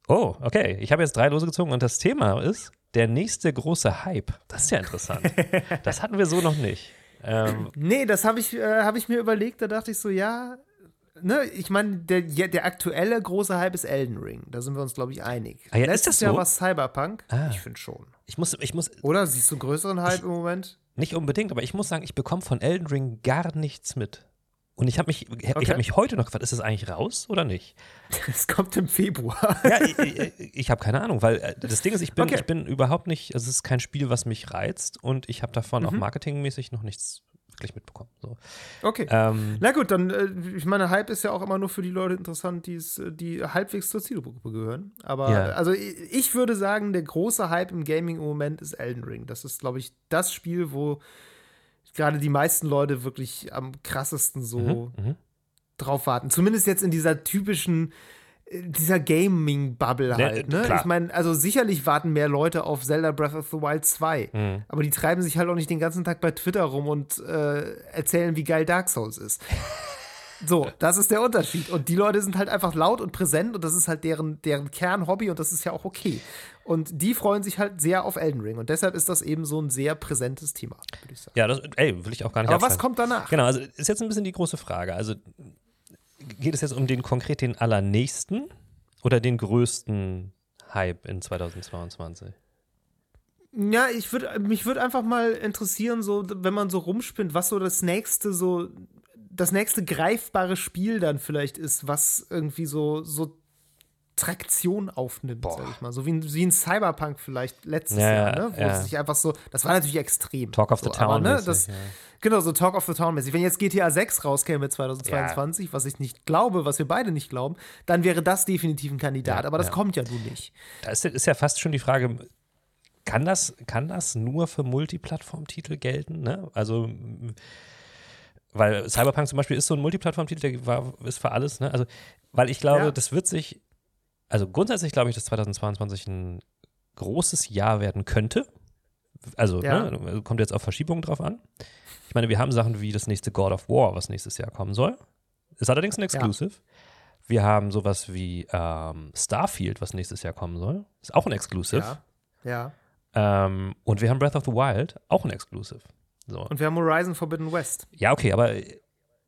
Oh, okay. Ich habe jetzt drei Lose gezogen und das Thema ist der nächste große Hype. Das ist ja interessant. das hatten wir so noch nicht. Ähm, Nee, das habe ich, äh, hab ich mir überlegt, da dachte ich so, ja, ne, ich meine, der, der aktuelle große Hype ist Elden Ring. Da sind wir uns, glaube ich, einig. Ah ja, ist Letztes das Jahr so? war Cyberpunk. Ah. Ich finde schon. ich, muss, ich muss, Oder siehst du einen größeren Hype im Moment? nicht unbedingt, aber ich muss sagen, ich bekomme von Elden Ring gar nichts mit. Und ich habe mich, ich Okay. habe mich heute noch gefragt, ist es eigentlich raus oder nicht? Es kommt im Februar. Ja, ich, ich, ich habe keine Ahnung, weil äh, das Ding ist, ich bin, Okay. ich bin überhaupt nicht, also es ist kein Spiel, was mich reizt und ich habe davon Mhm. auch marketingmäßig noch nichts wirklich mitbekommen. So. Okay. Ähm, Na gut, dann, äh, ich meine, Hype ist ja auch immer nur für die Leute interessant, die's, die halbwegs zur Zielgruppe gehören. Aber Ja. also ich, würde sagen, der große Hype im Gaming im Moment ist Elden Ring. Das ist, glaube ich, das Spiel, wo gerade die meisten Leute wirklich am krassesten so mhm. drauf warten. Zumindest jetzt in dieser typischen, dieser Gaming-Bubble Ne, halt. Ne? klar. Ich meine, also sicherlich warten mehr Leute auf Zelda Breath of the Wild 2. Mhm. Aber die treiben sich halt auch nicht den ganzen Tag bei Twitter rum und äh, erzählen, wie geil Dark Souls ist. So, das ist der Unterschied. Und die Leute sind halt einfach laut und präsent und das ist halt deren, deren Kernhobby und das ist ja auch okay. Und die freuen sich halt sehr auf Elden Ring und deshalb ist das eben so ein sehr präsentes Thema, würde ich sagen. Ja, das, ey, will ich auch gar nicht Aber was abstreiten. kommt danach? Genau, also ist jetzt ein bisschen die große Frage. Also geht es jetzt um den konkret den allernächsten oder den größten Hype in 2022? Ja, ich würde mich würde einfach mal interessieren, so wenn man so rumspinnt, was so das nächste so das nächste greifbare Spiel dann vielleicht ist, was irgendwie so so Traktion aufnimmt, sag ich mal. So wie, wie ein Cyberpunk vielleicht letztes Ja, Jahr, ne? Wo ja. es sich einfach so, das war natürlich extrem. Talk of the so, Town. Aber, ne, mäßig, das, ja. Genau, so Talk of the Town mäßig. Wenn jetzt GTA 6 rauskäme 2022, was ich nicht glaube, was wir beide nicht glauben, dann wäre das definitiv ein Kandidat. Aber das kommt ja nun nicht. Da ist, ist ja fast schon die Frage, kann das, kann das nur für Multiplattform-Titel gelten? Ne? Also, weil Cyberpunk zum Beispiel ist so ein Multiplattform-Titel, der war, ist für alles. Ne? Also, weil ich glaube, Ja. das wird sich, also grundsätzlich glaube ich, dass 2022 ein großes Jahr werden könnte. Also, Ja. ne, kommt jetzt auf Verschiebungen drauf an. Ich meine, wir haben Sachen wie das nächste God of War, was nächstes Jahr kommen soll. Ist allerdings ein Exclusive. Wir haben sowas wie ähm, Starfield, was nächstes Jahr kommen soll. Ist auch ein Exclusive. Ja. Ja. Ähm, und wir haben Breath of the Wild, auch ein Exclusive. So. Und wir haben Horizon Forbidden West, Ja, okay, aber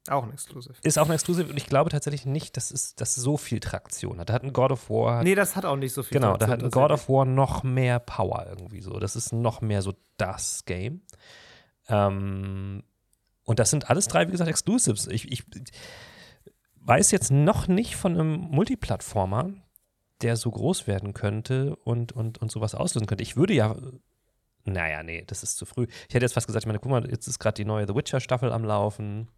auch ein Exclusive. ist auch ein Exclusive und ich glaube tatsächlich nicht, dass es dass so viel Traktion hat. Da hat ein God of War. Nee, das hat auch nicht so viel. genau, da Traktion hat ein God of War noch mehr Power irgendwie so. Das ist noch mehr so das Game. Ähm, und das sind alles drei, wie gesagt, Exclusives. Ich, ich weiß jetzt noch nicht von einem Multiplattformer, der so groß werden könnte und, und, und sowas auslösen könnte. Ich würde ja. Naja, nee, das ist zu früh. Ich hätte jetzt fast gesagt, ich meine, guck mal, jetzt ist gerade die neue The Witcher-Staffel am Laufen.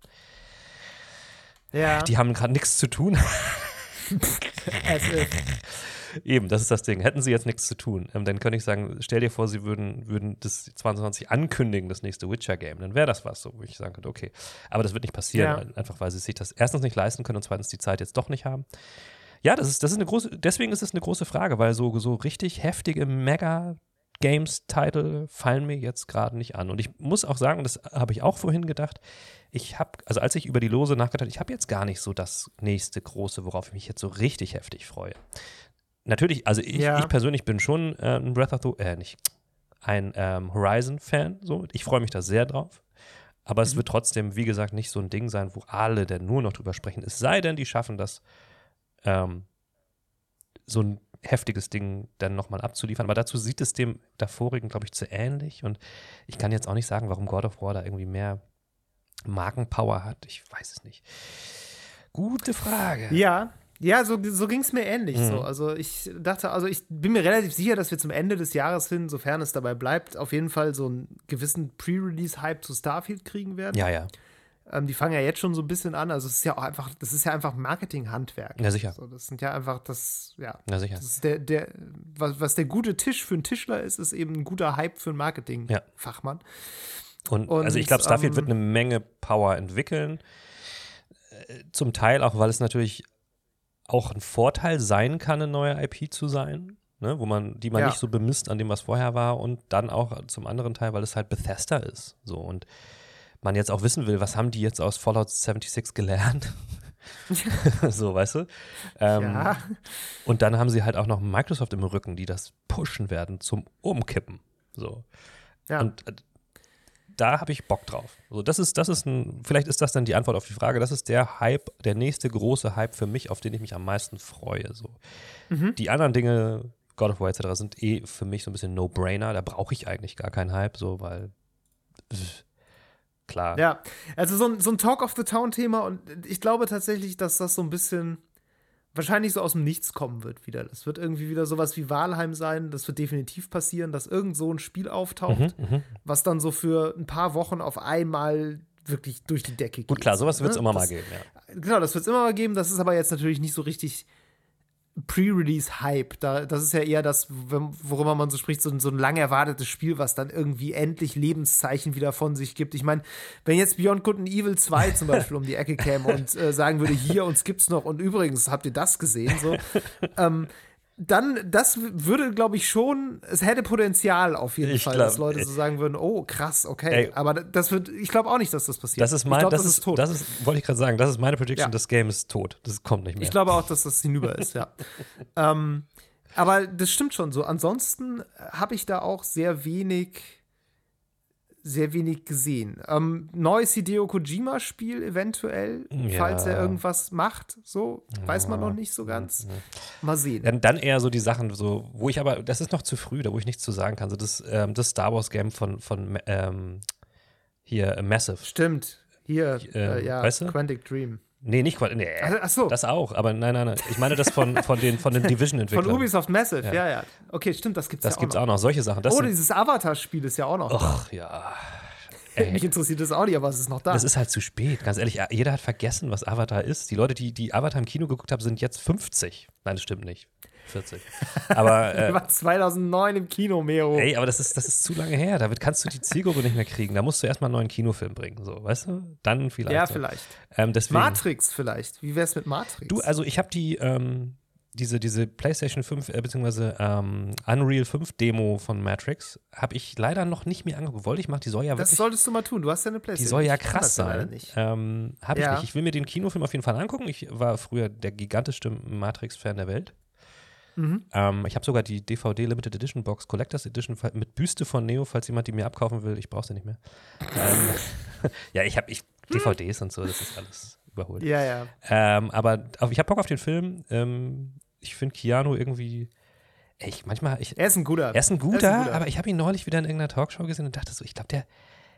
Ja, Die haben gerade nichts zu tun. as if. Eben, das ist das Ding. Hätten sie jetzt nichts zu tun, ähm, dann könnte ich sagen, stell dir vor, sie würden, würden das 2020 ankündigen, das nächste Witcher-Game. Dann wäre das was, so, wo ich sagen könnte, okay. Aber das wird nicht passieren, Ja. einfach weil sie sich das erstens nicht leisten können und zweitens die Zeit jetzt doch nicht haben. Ja, das ist, das ist eine große, deswegen ist es eine große Frage, weil so, so richtig heftige Mega-Games-Titel fallen mir jetzt gerade nicht an. Und ich muss auch sagen, das habe ich auch vorhin gedacht, ich habe, also als ich über die Lose nachgedacht habe, ich habe jetzt gar nicht so das nächste große, worauf ich mich jetzt so richtig heftig freue. Natürlich, also ich, Ja. ich persönlich bin schon äh, ein Breath of the, äh, nicht, ein ähm, Horizon-Fan, so. Ich freue mich da sehr drauf. Aber es wird trotzdem, wie gesagt, nicht so ein Ding sein, wo alle denn nur noch drüber sprechen. Es sei denn, die schaffen das, ähm, so ein heftiges Ding dann nochmal abzuliefern. Aber dazu sieht es dem davorigen, glaube ich, zu ähnlich. Und ich kann jetzt auch nicht sagen, warum God of War da irgendwie mehr Markenpower hat. Ich weiß es nicht. Gute Frage. Ja, ja, so, so ging es mir ähnlich. Mhm. So. Also ich dachte, also ich bin mir relativ sicher, dass wir zum Ende des Jahres hin, sofern es dabei bleibt, auf jeden Fall so einen gewissen Pre-Release-Hype zu Starfield kriegen werden. Ja, ja. Ähm, die fangen ja jetzt schon so ein bisschen an. Also es ist ja auch einfach, das ist ja einfach Marketing-Handwerk. Ja, sicher. So, das sind ja einfach das, ja. Ja, sicher. Der, der, was, was der gute Tisch für einen Tischler ist, ist eben ein guter Hype für einen Marketing-Fachmann. Und, Und, also ich glaube, Starfield ähm, wird eine Menge Power entwickeln. Äh, Zum Teil auch, weil es natürlich auch ein Vorteil sein kann, eine neue IP zu sein, ne? wo man, die man Ja. nicht so bemisst an dem, was vorher war. Und dann auch zum anderen Teil, weil es halt Bethesda ist. So und man jetzt auch wissen will, was haben die jetzt aus Fallout 76 gelernt? so, weißt du? Ähm, ja. Und dann haben sie halt auch noch Microsoft im Rücken, die das pushen werden zum Umkippen. So. ja. Und äh, da habe ich Bock drauf. So, das ist, das ist ein, vielleicht ist das dann die Antwort auf die Frage. Das ist der Hype, der nächste große Hype für mich, auf den ich mich am meisten freue. So. Mhm. Die anderen Dinge, God of War etc., sind eh für mich so ein bisschen No-Brainer. Da brauche ich eigentlich gar keinen Hype, so, weil pff, klar. Ja, also so ein, so ein Talk of the Town-Thema und ich glaube tatsächlich, dass das so ein bisschen wahrscheinlich so aus dem Nichts kommen wird wieder. Das wird irgendwie wieder sowas wie Walheim sein. Das wird definitiv passieren, dass irgend so ein Spiel auftaucht, Mhm, mhm. was dann so für ein paar Wochen auf einmal wirklich durch die Decke geht. Gut, klar, sowas wird es Ne? immer mal Das- geben, ja. Genau, das wird es immer mal geben. Das ist aber jetzt natürlich nicht so richtig Pre-Release-Hype. Da, das ist ja eher das, worüber man so spricht, so, ein- so ein lang erwartetes Spiel, was dann irgendwie endlich Lebenszeichen wieder von sich gibt. Ich meine, wenn jetzt Beyond Good and Evil 2 zum Beispiel um die Ecke käme und äh, sagen würde, hier, uns gibt's noch und übrigens, habt ihr das gesehen? So, ähm, dann, das würde, glaube ich, schon, es hätte Potenzial auf jeden Ich Fall, glaub, dass Leute so sagen würden, oh, krass, okay. Ey. Aber das wird, ich glaube auch nicht, dass das passiert. Das ist ich mein, glaub, das, ist, tot. das ist, wollte ich gerade sagen, das ist meine Prediction, Ja. das Game ist tot. Das kommt nicht mehr. Ich glaube auch, dass das hinüber ist, ja. ähm, aber das stimmt schon so. Ansonsten habe ich da auch sehr wenig, sehr wenig gesehen. Ähm, neues Hideo Kojima-Spiel eventuell, Ja. falls er irgendwas macht, so, weiß man noch nicht so ganz. Mal sehen. Dann, dann eher so die Sachen, so, wo ich aber, das ist noch zu früh, da wo ich nichts zu sagen kann. So das, ähm, das Star Wars Game von, von ähm, hier Massive. Stimmt. Hier, Ähm, äh, ja, weißt du? Quantic Dream. Nee, nicht Quad. Nee, Ach, ach so. das auch. Aber nein, nein, nein. Ich meine das von, von den, von den Division-Entwicklern. Von Ubisoft Massive, ja. Ja. ja, Okay, stimmt, das gibt's Das ja auch gibt's noch. auch noch. Solche Sachen. Das oh, sind, dieses Avatar-Spiel ist ja auch noch ach, ja. Mich interessiert das auch nicht, aber es ist noch da. Das ist halt zu spät. Ganz ehrlich, jeder hat vergessen, was Avatar ist. Die Leute, die, die Avatar im Kino geguckt haben, sind jetzt 50. Nein, das stimmt nicht. 40. Aber, äh, war 2009 im Kino, Mero. ey, aber das ist, das ist zu lange her. Damit kannst du die Zielgruppe nicht mehr kriegen. Da musst du erstmal einen neuen Kinofilm bringen. So, weißt du? Dann vielleicht. ja, so. vielleicht. Ähm, deswegen, Matrix vielleicht. Wie wär's mit Matrix? Du, also ich habe die, ähm, diese, diese PlayStation 5, äh, beziehungsweise ähm, Unreal 5 Demo von Matrix, habe ich leider noch nicht mehr angeguckt. Wollte ich machen, die soll ja das wirklich. solltest du mal tun. Du hast ja eine Die Playstation. soll ja Ich krass das sein. Ähm, Habe ich Ja. nicht. Ich will mir den Kinofilm auf jeden Fall angucken. Ich war früher der gigantischste Matrix-Fan der Welt. Mhm. Ähm, ich habe sogar die DVD Limited Edition Box, Collectors Edition mit Büste von Neo, falls jemand die mir abkaufen will. Ich brauche sie nicht mehr. ähm, ja, ich habe ich, DVDs und so, das ist alles überholt. Ja, ja. Ähm, aber auf, ich habe Bock auf den Film. Ähm, ich finde Keanu irgendwie. Ey, ich, manchmal, ich, Er ist ein guter. er ist ein guter, Er ist ein guter. aber ich habe ihn neulich wieder in irgendeiner Talkshow gesehen und dachte so, ich glaube, der,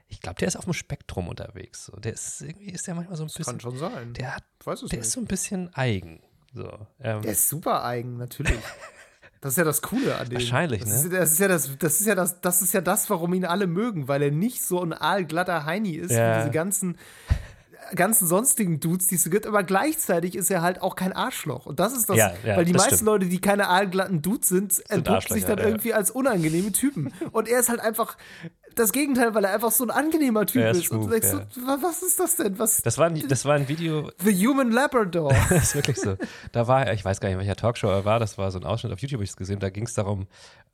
ich glaube, der ist auf dem Spektrum unterwegs. So. Der ist irgendwie ist der manchmal so ein das bisschen. kann schon sein. Der hat, ich weiß es der nicht. ist so ein bisschen eigen. So. Ähm, Der ist super eigen, natürlich. Das ist ja das Coole an dem. Wahrscheinlich, das ne? Ist, das ist ja das, das ist ja das, das ist ja das, warum ihn alle mögen, weil er nicht so ein aalglatter Heini ist Ja. wie diese ganzen ganzen sonstigen Dudes, die es so gibt, aber gleichzeitig ist er halt auch kein Arschloch. Und das ist das, Ja, ja, weil die meisten stimmt. Leute, die keine aalglatten Dudes sind, entpuppen sich dann irgendwie als unangenehme Typen. Und er ist halt einfach das Gegenteil, weil er einfach so ein angenehmer Typ Er ist ist. Und du denkst so, wa- was ist das denn? Was? das, war ein, das war ein Video, The Human Labrador. das ist wirklich so. Da war er, ich weiß gar nicht, in welcher Talkshow er war, das war so ein Ausschnitt auf YouTube, hab ich es gesehen, da ging es darum,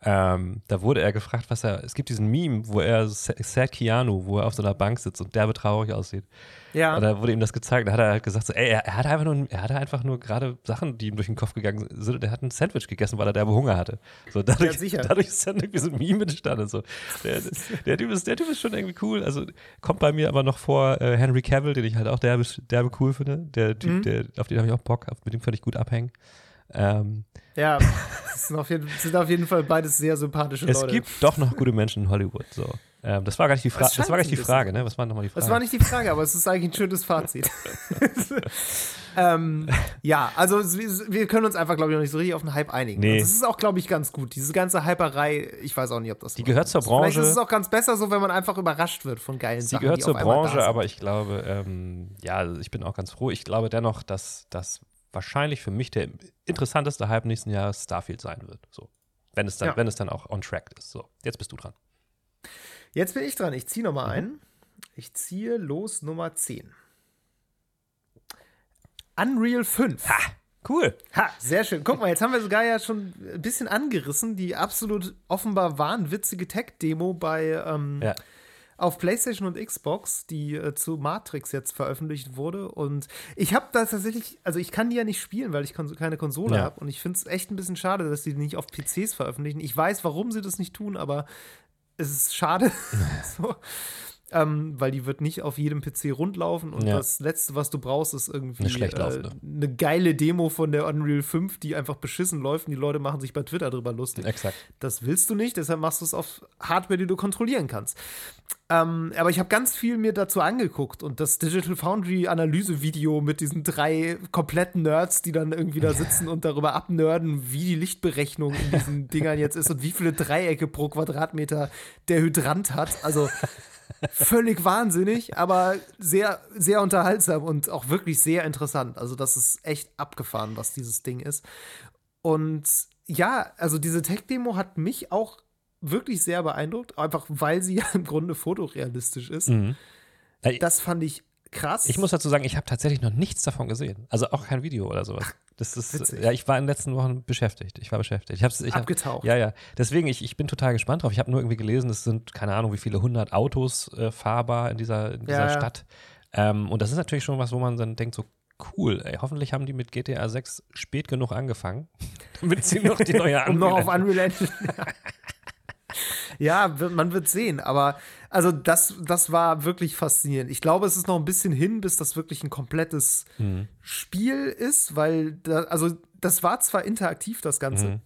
ähm, da wurde er gefragt, was er, es gibt diesen Meme, wo er, Sad Keanu, wo er auf so einer Bank sitzt und derbe traurig aussieht. Ja. Und da wurde ihm das gezeigt. Da hat er halt gesagt, so, ey, er, er hatte einfach nur, er hatte einfach nur gerade Sachen, die ihm durch den Kopf gegangen sind. Und er hat ein Sandwich gegessen, weil er derbe Hunger hatte. So, dadurch, Ja, sicher. dadurch ist dann irgendwie so ein Meme entstanden. So. Der, der, typ ist, der Typ ist schon irgendwie cool. Also kommt bei mir aber noch vor äh, Henry Cavill, den ich halt auch derbe, derbe cool finde. Der Typ, Mhm. der, auf den habe ich auch Bock, mit dem könnte ich gut abhängen. Ähm, Ja, das sind auf, jeden, das sind auf jeden Fall beides sehr sympathische es Leute. gibt doch noch gute Menschen in Hollywood. So. Ähm, das war gar nicht die Frage. Das war gar nicht die Frage, ne? Was war nochmal die Frage? Das war nicht die Frage, aber es ist eigentlich ein schönes Fazit. ähm, ja, also wir können uns einfach, glaube ich, noch nicht so richtig auf den Hype einigen. Nee. Und das ist auch, glaube ich, ganz gut. Diese ganze Hyperei, ich weiß auch nicht, ob das. Die gehört zur Branche. Vielleicht ist es auch ganz besser so, wenn man einfach überrascht wird von geilen Sie Sachen. gehört die zur Branche, aber ich glaube, ähm, ja, also ich bin auch ganz froh. Ich glaube dennoch, dass das wahrscheinlich für mich der interessanteste Hype nächsten Jahres Starfield sein wird. So. Wenn es dann, Ja. wenn es dann auch on track ist. So, jetzt bist du dran. Jetzt bin ich dran. Ich ziehe Mhm. nochmal ein. Ich ziehe los Nummer 10. Unreal 5. Ha! Cool. Ha, sehr schön. Guck mal, jetzt haben wir sogar ja schon ein bisschen angerissen, die absolut offenbar wahnwitzige Tech-Demo bei ähm, Ja. auf PlayStation und Xbox, die äh, zu Matrix jetzt veröffentlicht wurde. Und ich habe da tatsächlich, also ich kann die ja nicht spielen, weil ich kon keine Konsole Ja. habe. Und ich finde es echt ein bisschen schade, dass die nicht auf PCs veröffentlichen. Ich weiß, warum sie das nicht tun, aber es ist schade. so. Ähm, weil die wird nicht auf jedem PC rundlaufen und Ja. das Letzte, was du brauchst, ist irgendwie Eine schlecht äh, eine geile Demo von der Unreal 5, die einfach beschissen läuft und die Leute machen sich bei Twitter drüber lustig. Exakt. Das willst du nicht, deshalb machst du es auf Hardware, die du kontrollieren kannst. Ähm, aber ich habe ganz viel mir dazu angeguckt und das Digital Foundry Analyse-Video mit diesen drei kompletten Nerds, die dann irgendwie da sitzen und darüber abnörden, wie die Lichtberechnung in diesen Dingern jetzt ist und wie viele Dreiecke pro Quadratmeter der Hydrant hat. Also völlig wahnsinnig, aber sehr, sehr unterhaltsam und auch wirklich sehr interessant. Also, das ist echt abgefahren, was dieses Ding ist. Und ja, also diese Tech-Demo hat mich auch wirklich sehr beeindruckt, einfach weil sie ja im Grunde fotorealistisch ist. Mhm. Äh, Das fand ich krass. Ich muss dazu sagen, ich habe tatsächlich noch nichts davon gesehen. Also auch kein Video oder sowas. Das ist, witzig. ja, ich war in den letzten Wochen beschäftigt. Ich war beschäftigt. Ich hab's, ich hab, Abgetaucht. Ja, ja. Deswegen, ich, ich bin total gespannt drauf. Ich habe nur irgendwie gelesen, es sind, keine Ahnung, wie viele hundert Autos äh, fahrbar in dieser, in dieser Ja. Stadt. Ähm, und das ist natürlich schon was, wo man dann denkt, so cool, ey, hoffentlich haben die mit GTA 6 spät genug angefangen, damit sie noch die neue um noch auf Unreal- Unreal Engine. ja, man wird sehen. Aber also das, das war wirklich faszinierend. Ich glaube, es ist noch ein bisschen hin, bis das wirklich ein komplettes Mhm. Spiel ist, weil da, also das war zwar interaktiv, das Ganze. Mhm.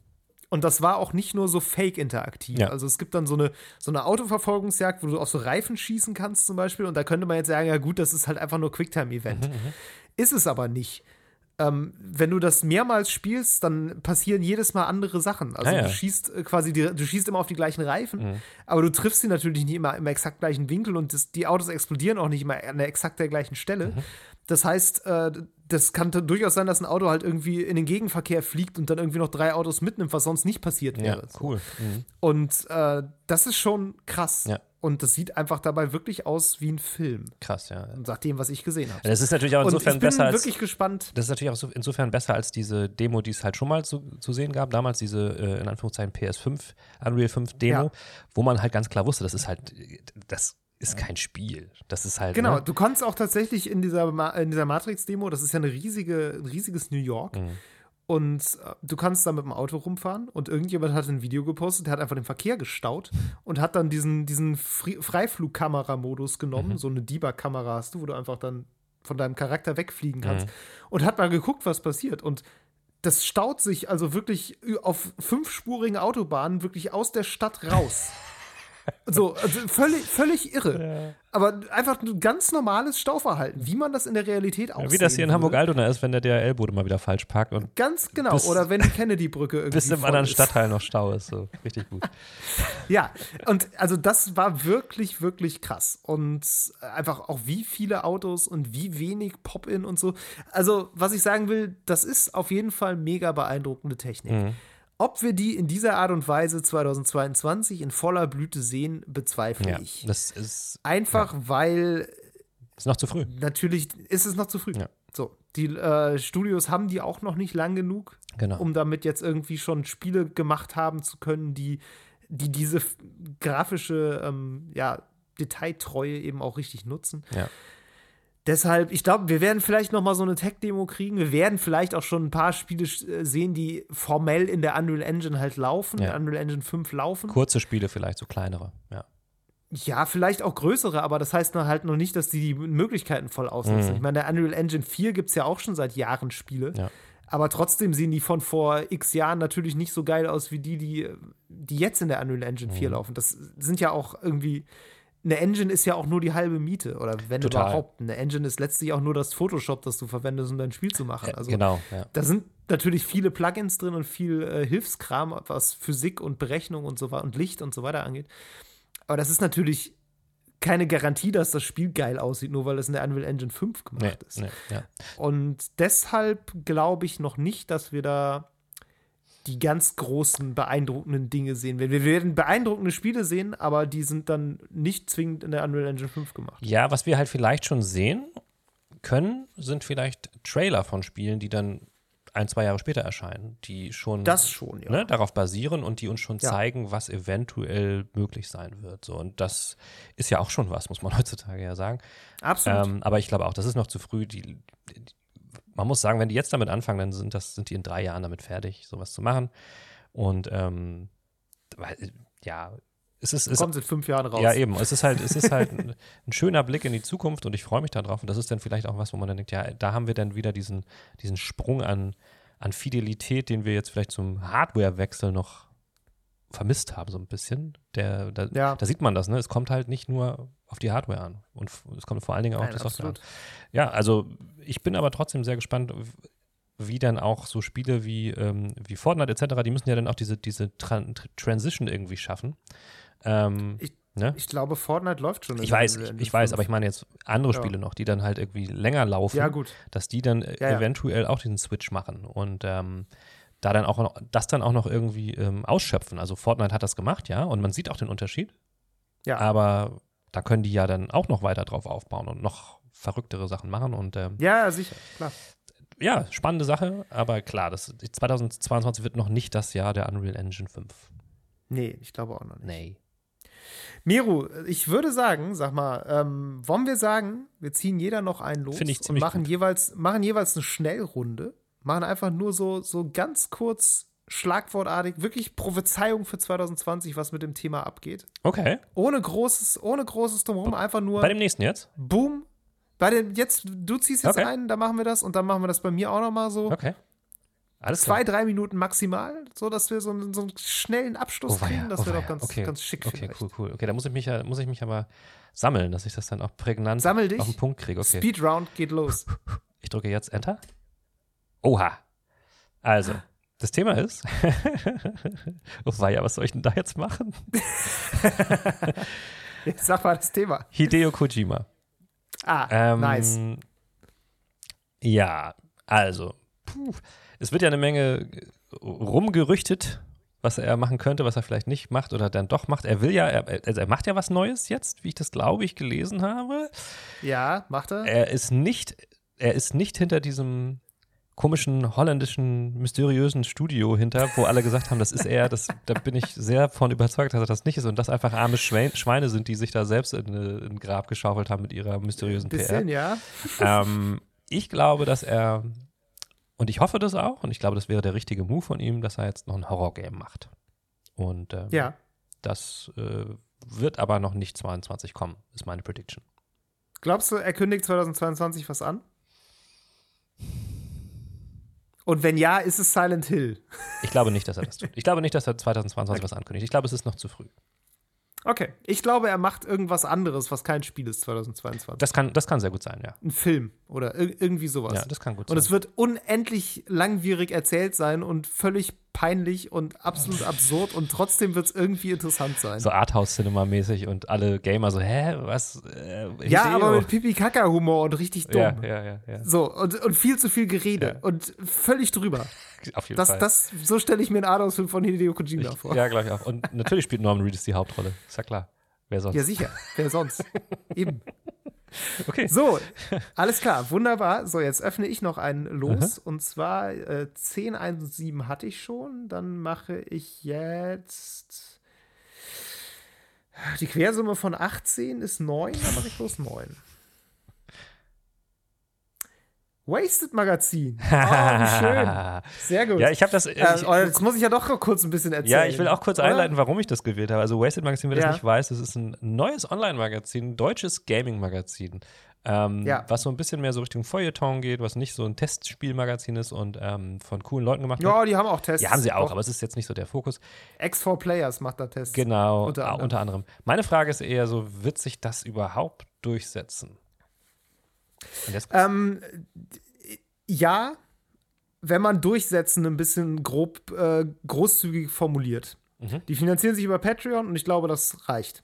Und das war auch nicht nur so fake-interaktiv. Ja. Also es gibt dann so eine, so eine Autoverfolgungsjagd, wo du auf so Reifen schießen kannst zum Beispiel. Und da könnte man jetzt sagen, ja gut, das ist halt einfach nur Quicktime-Event. Ist es aber nicht. Ähm, wenn du das mehrmals spielst, dann passieren jedes Mal andere Sachen. Also Ah, ja. du schießt äh, quasi, die, du schießt immer auf die gleichen Reifen, Mhm. aber du triffst sie natürlich nicht immer im exakt gleichen Winkel und das, die Autos explodieren auch nicht immer an der exakt der gleichen Stelle. Mhm. Das heißt, äh, das kann durchaus sein, dass ein Auto halt irgendwie in den Gegenverkehr fliegt und dann irgendwie noch drei Autos mitnimmt, was sonst nicht passiert Ja, wäre. So. cool. Mhm. Und äh, das ist schon krass. Ja. Und das sieht einfach dabei wirklich aus wie ein Film, Krass, ja. nach dem, was ich gesehen habe. Das ist natürlich auch Und insofern ich bin besser als. wirklich gespannt. Das ist natürlich auch so, insofern besser als diese Demo, die es halt schon mal zu, zu sehen gab. Damals diese, äh, in Anführungszeichen, PS5, Unreal 5 Demo, Ja. wo man halt ganz klar wusste, das ist halt, das ist kein Spiel. Das ist halt. Genau, Ne? du konntest auch tatsächlich in dieser, Ma in dieser Matrix-Demo, das ist ja eine riesige, ein riesiges New York. Mhm. Und äh, du kannst da mit dem Auto rumfahren und irgendjemand hat ein Video gepostet, der hat einfach den Verkehr gestaut und hat dann diesen, diesen Freiflugkamera-Modus genommen, Mhm. so eine Debug-Kamera hast du, wo du einfach dann von deinem Charakter wegfliegen kannst Mhm. und hat mal geguckt, was passiert. Und das staut sich also wirklich auf fünfspurigen Autobahnen wirklich aus der Stadt raus. So, also völlig, völlig irre. Aber einfach ein ganz normales Stauverhalten, wie man das in der Realität auch Ja, wie das hier in. Hamburg-Altona ist, wenn der DRL-Bote mal wieder falsch parkt und Ganz genau. Bis- Oder wenn die Kennedy-Brücke irgendwie. bis im anderen ist. Stadtteil noch Stau ist. So, richtig gut. Ja, und also das war wirklich, wirklich krass. Und einfach auch wie viele Autos und wie wenig Pop-In und so. Also, was ich sagen will, das ist auf jeden Fall mega beeindruckende Technik. Mhm. Ob wir die in dieser Art und Weise 2022 in voller Blüte sehen, bezweifle Ja, ich. das ist, Einfach weil ist noch zu früh. natürlich ist es noch zu früh. Ja. So, die äh, Studios haben die auch noch nicht lang genug, Genau. um damit jetzt irgendwie schon Spiele gemacht haben zu können, die, die diese grafische ähm, ja, Detailtreue eben auch richtig nutzen. Ja. Deshalb, ich glaube, wir werden vielleicht noch mal so eine Tech-Demo kriegen. Wir werden vielleicht auch schon ein paar Spiele äh, sehen, die formell in der Unreal Engine halt laufen, Ja. in Unreal Engine 5 laufen. Kurze Spiele vielleicht, so kleinere. Ja. Ja, vielleicht auch größere, aber das heißt noch halt noch nicht, dass die die Möglichkeiten voll ausnutzen. Mhm. Ich meine, der Unreal Engine 4 gibt es ja auch schon seit Jahren Spiele. Ja. Aber trotzdem sehen die von vor x Jahren natürlich nicht so geil aus wie die, die, die jetzt in der Unreal Engine Mhm. 4 laufen. Das sind ja auch irgendwie. Eine Engine ist ja auch nur die halbe Miete. Oder wenn Total. überhaupt. Eine Engine ist letztlich auch nur das Photoshop, das du verwendest, um dein Spiel zu machen. Also genau, ja. da sind natürlich viele Plugins drin und viel äh, Hilfskram, was Physik und Berechnung und so weiter und Licht und so weiter angeht. Aber das ist natürlich keine Garantie, dass das Spiel geil aussieht, nur weil es in der Unreal Engine 5 Nee, gemacht ist. nee, ja. Und deshalb glaube ich noch nicht, dass wir da die ganz großen, beeindruckenden Dinge sehen werden. Wir werden beeindruckende Spiele sehen, aber die sind dann nicht zwingend in der Unreal Engine 5 gemacht. Ja, was wir halt vielleicht schon sehen können, sind vielleicht Trailer von Spielen, die dann ein, zwei Jahre später erscheinen, die schon Das schon, ja. ne, darauf basieren und die uns schon Ja. zeigen, was eventuell möglich sein wird. So, und das ist ja auch schon was, muss man heutzutage ja sagen. Absolut. Ähm, aber ich glaube auch, das ist noch zu früh. Die, die, man muss sagen, wenn die jetzt damit anfangen, dann sind, das, sind die in drei Jahren damit fertig, sowas zu machen. Und ähm, ja, es ist, es, Kommt in fünf Jahren raus. ja, eben. Es ist halt, es ist halt ein, ein schöner Blick in die Zukunft und ich freue mich darauf. Und das ist dann vielleicht auch was, wo man dann denkt, ja, da haben wir dann wieder diesen, diesen Sprung an, an Fidelität, den wir jetzt vielleicht zum Hardware-Wechsel noch vermisst haben, so ein bisschen. Der, da, Ja. da sieht man das, ne? Es kommt halt nicht nur auf die Hardware an. Und es kommt vor allen Dingen auch auf Nein, die Software absolut. an. Ja, also ich bin aber trotzdem sehr gespannt, wie dann auch so Spiele wie, ähm, wie Fortnite etc., die müssen ja dann auch diese, diese Tran Tr- Transition irgendwie schaffen. Ähm, Ich- ne? Ich glaube, Fortnite läuft schon. Ich weiß, ich, ich weiß, 5. aber ich meine jetzt andere Ja. Spiele noch, die dann halt irgendwie länger laufen, Ja, gut. dass die dann ja. eventuell auch diesen Switch machen und ähm, da dann auch noch, das dann auch noch irgendwie ähm, ausschöpfen. Also Fortnite hat das gemacht, ja, und man sieht auch den Unterschied, Ja. aber da können die ja dann auch noch weiter drauf aufbauen und noch verrücktere Sachen machen und ähm, Ja, sicher, klar. ja, spannende Sache, aber klar, das 2022 wird noch nicht das Jahr der Unreal Engine 5. Nee, ich glaube auch noch nicht. Nee. Miru, ich würde sagen, sag mal, ähm, wollen wir sagen, wir ziehen jeder noch einen los und machen gut. jeweils, machen jeweils eine Schnellrunde, machen einfach nur so, so ganz kurz schlagwortartig, wirklich Prophezeiung für 2020, was mit dem Thema abgeht. Okay. Ohne großes, ohne großes Drumherum, einfach nur Bei dem nächsten jetzt? Boom. Bei dem, jetzt, du ziehst jetzt Okay. ein, dann machen wir das und dann machen wir das bei mir auch noch mal so. Okay. Alles Zwei, klar. drei Minuten maximal, so dass wir so einen, so einen schnellen Abschluss Oh, kriegen. Das oh, wäre doch ganz, okay. ganz schick Okay, vielleicht. cool, cool. Okay, da muss ich mich ja, muss ich mich aber sammeln, dass ich das dann auch prägnant Sammel dich. auf den Punkt kriege. Okay. Speedround geht los. Ich drücke jetzt Enter. Oha. Also, das Thema ist. oh weia, was soll ich denn da jetzt machen? Jetzt sag mal das Thema. Hideo Kojima. Ah, Ähm, nice. Ja, also, puh, es wird ja eine Menge rumgerüchtet, was er machen könnte, was er vielleicht nicht macht oder dann doch macht. Er will ja, er, also er macht ja was Neues jetzt, wie ich das glaube ich gelesen habe. Ja, macht er? Er ist nicht, er ist nicht hinter diesem komischen holländischen mysteriösen Studio hinter, wo alle gesagt haben, das ist er. Das, da bin ich sehr von überzeugt, dass er das nicht ist und das einfach arme Schwein, Schweine sind, die sich da selbst in, eine- in ein Grab geschaufelt haben mit ihrer mysteriösen PR. Bisschen, ja. ähm, ich glaube, dass er, und ich hoffe das auch, und ich glaube, das wäre der richtige Move von ihm, dass er jetzt noch ein Horror-Game macht. Und ähm, Ja. das äh, wird aber noch nicht 22 kommen, ist meine Prediction. Glaubst du, er kündigt 2022 was an? Und wenn ja, ist es Silent Hill. Ich glaube nicht, dass er das tut. Ich glaube nicht, dass er 2022 was ankündigt. Ich glaube, es ist noch zu früh. Okay. Ich glaube, er macht irgendwas anderes, was kein Spiel ist 2022. Das kann, das kann sehr gut sein, ja. Ein Film oder ir irgendwie sowas. Ja, das kann gut und sein. es wird unendlich langwierig erzählt sein und völlig peinlich und absolut absurd und trotzdem wird es irgendwie interessant sein. so Arthouse-Cinema-mäßig und alle Gamer so, hä, was? Äh, ja, aber mit Pipi-Kaka-Humor und richtig dumm. ja, ja, ja, ja. So, und, und viel zu viel Gerede Ja. und völlig drüber. Auf jeden Das, Fall. das, so stelle ich mir einen Adams-Film von Hideo Kojima vor. ich, ja, glaube ich auch. Und natürlich spielt Norman Reedus die Hauptrolle. Ist ja klar. Wer sonst? Ja, sicher. Wer sonst? Eben. Okay. So, alles klar, wunderbar. So, jetzt öffne ich noch einen los. Und zwar äh, 10, 1 und 7 hatte ich schon. Dann mache ich jetzt. Die Quersumme von 18 ist 9, dann mache ich bloß 9. Wasted Magazin. Oh, wie schön. Sehr gut. Ja, ich habe das. äh, ich, oh, jetzt muss ich ja doch kurz ein bisschen erzählen. ja, ich will auch kurz oder? einleiten, warum ich das gewählt habe. Also Wasted Magazin, wer Ja. das nicht weiß, das ist ein neues Online-Magazin, deutsches Gaming-Magazin. Ähm, Ja. Was so ein bisschen mehr so Richtung Feuilleton geht, was nicht so ein Testspielmagazin ist und ähm, von coolen Leuten gemacht wird. Ja, die haben auch Tests. Ja, haben sie auch, aber es ist jetzt nicht so der Fokus. X4 Players macht da Tests. Genau, Unter unter, anderem. unter anderem. Meine Frage ist eher so, wird sich das überhaupt durchsetzen? Ähm, ja, wenn man durchsetzen ein bisschen grob äh, großzügig formuliert. Mhm. Die finanzieren sich über Patreon und ich glaube, das reicht.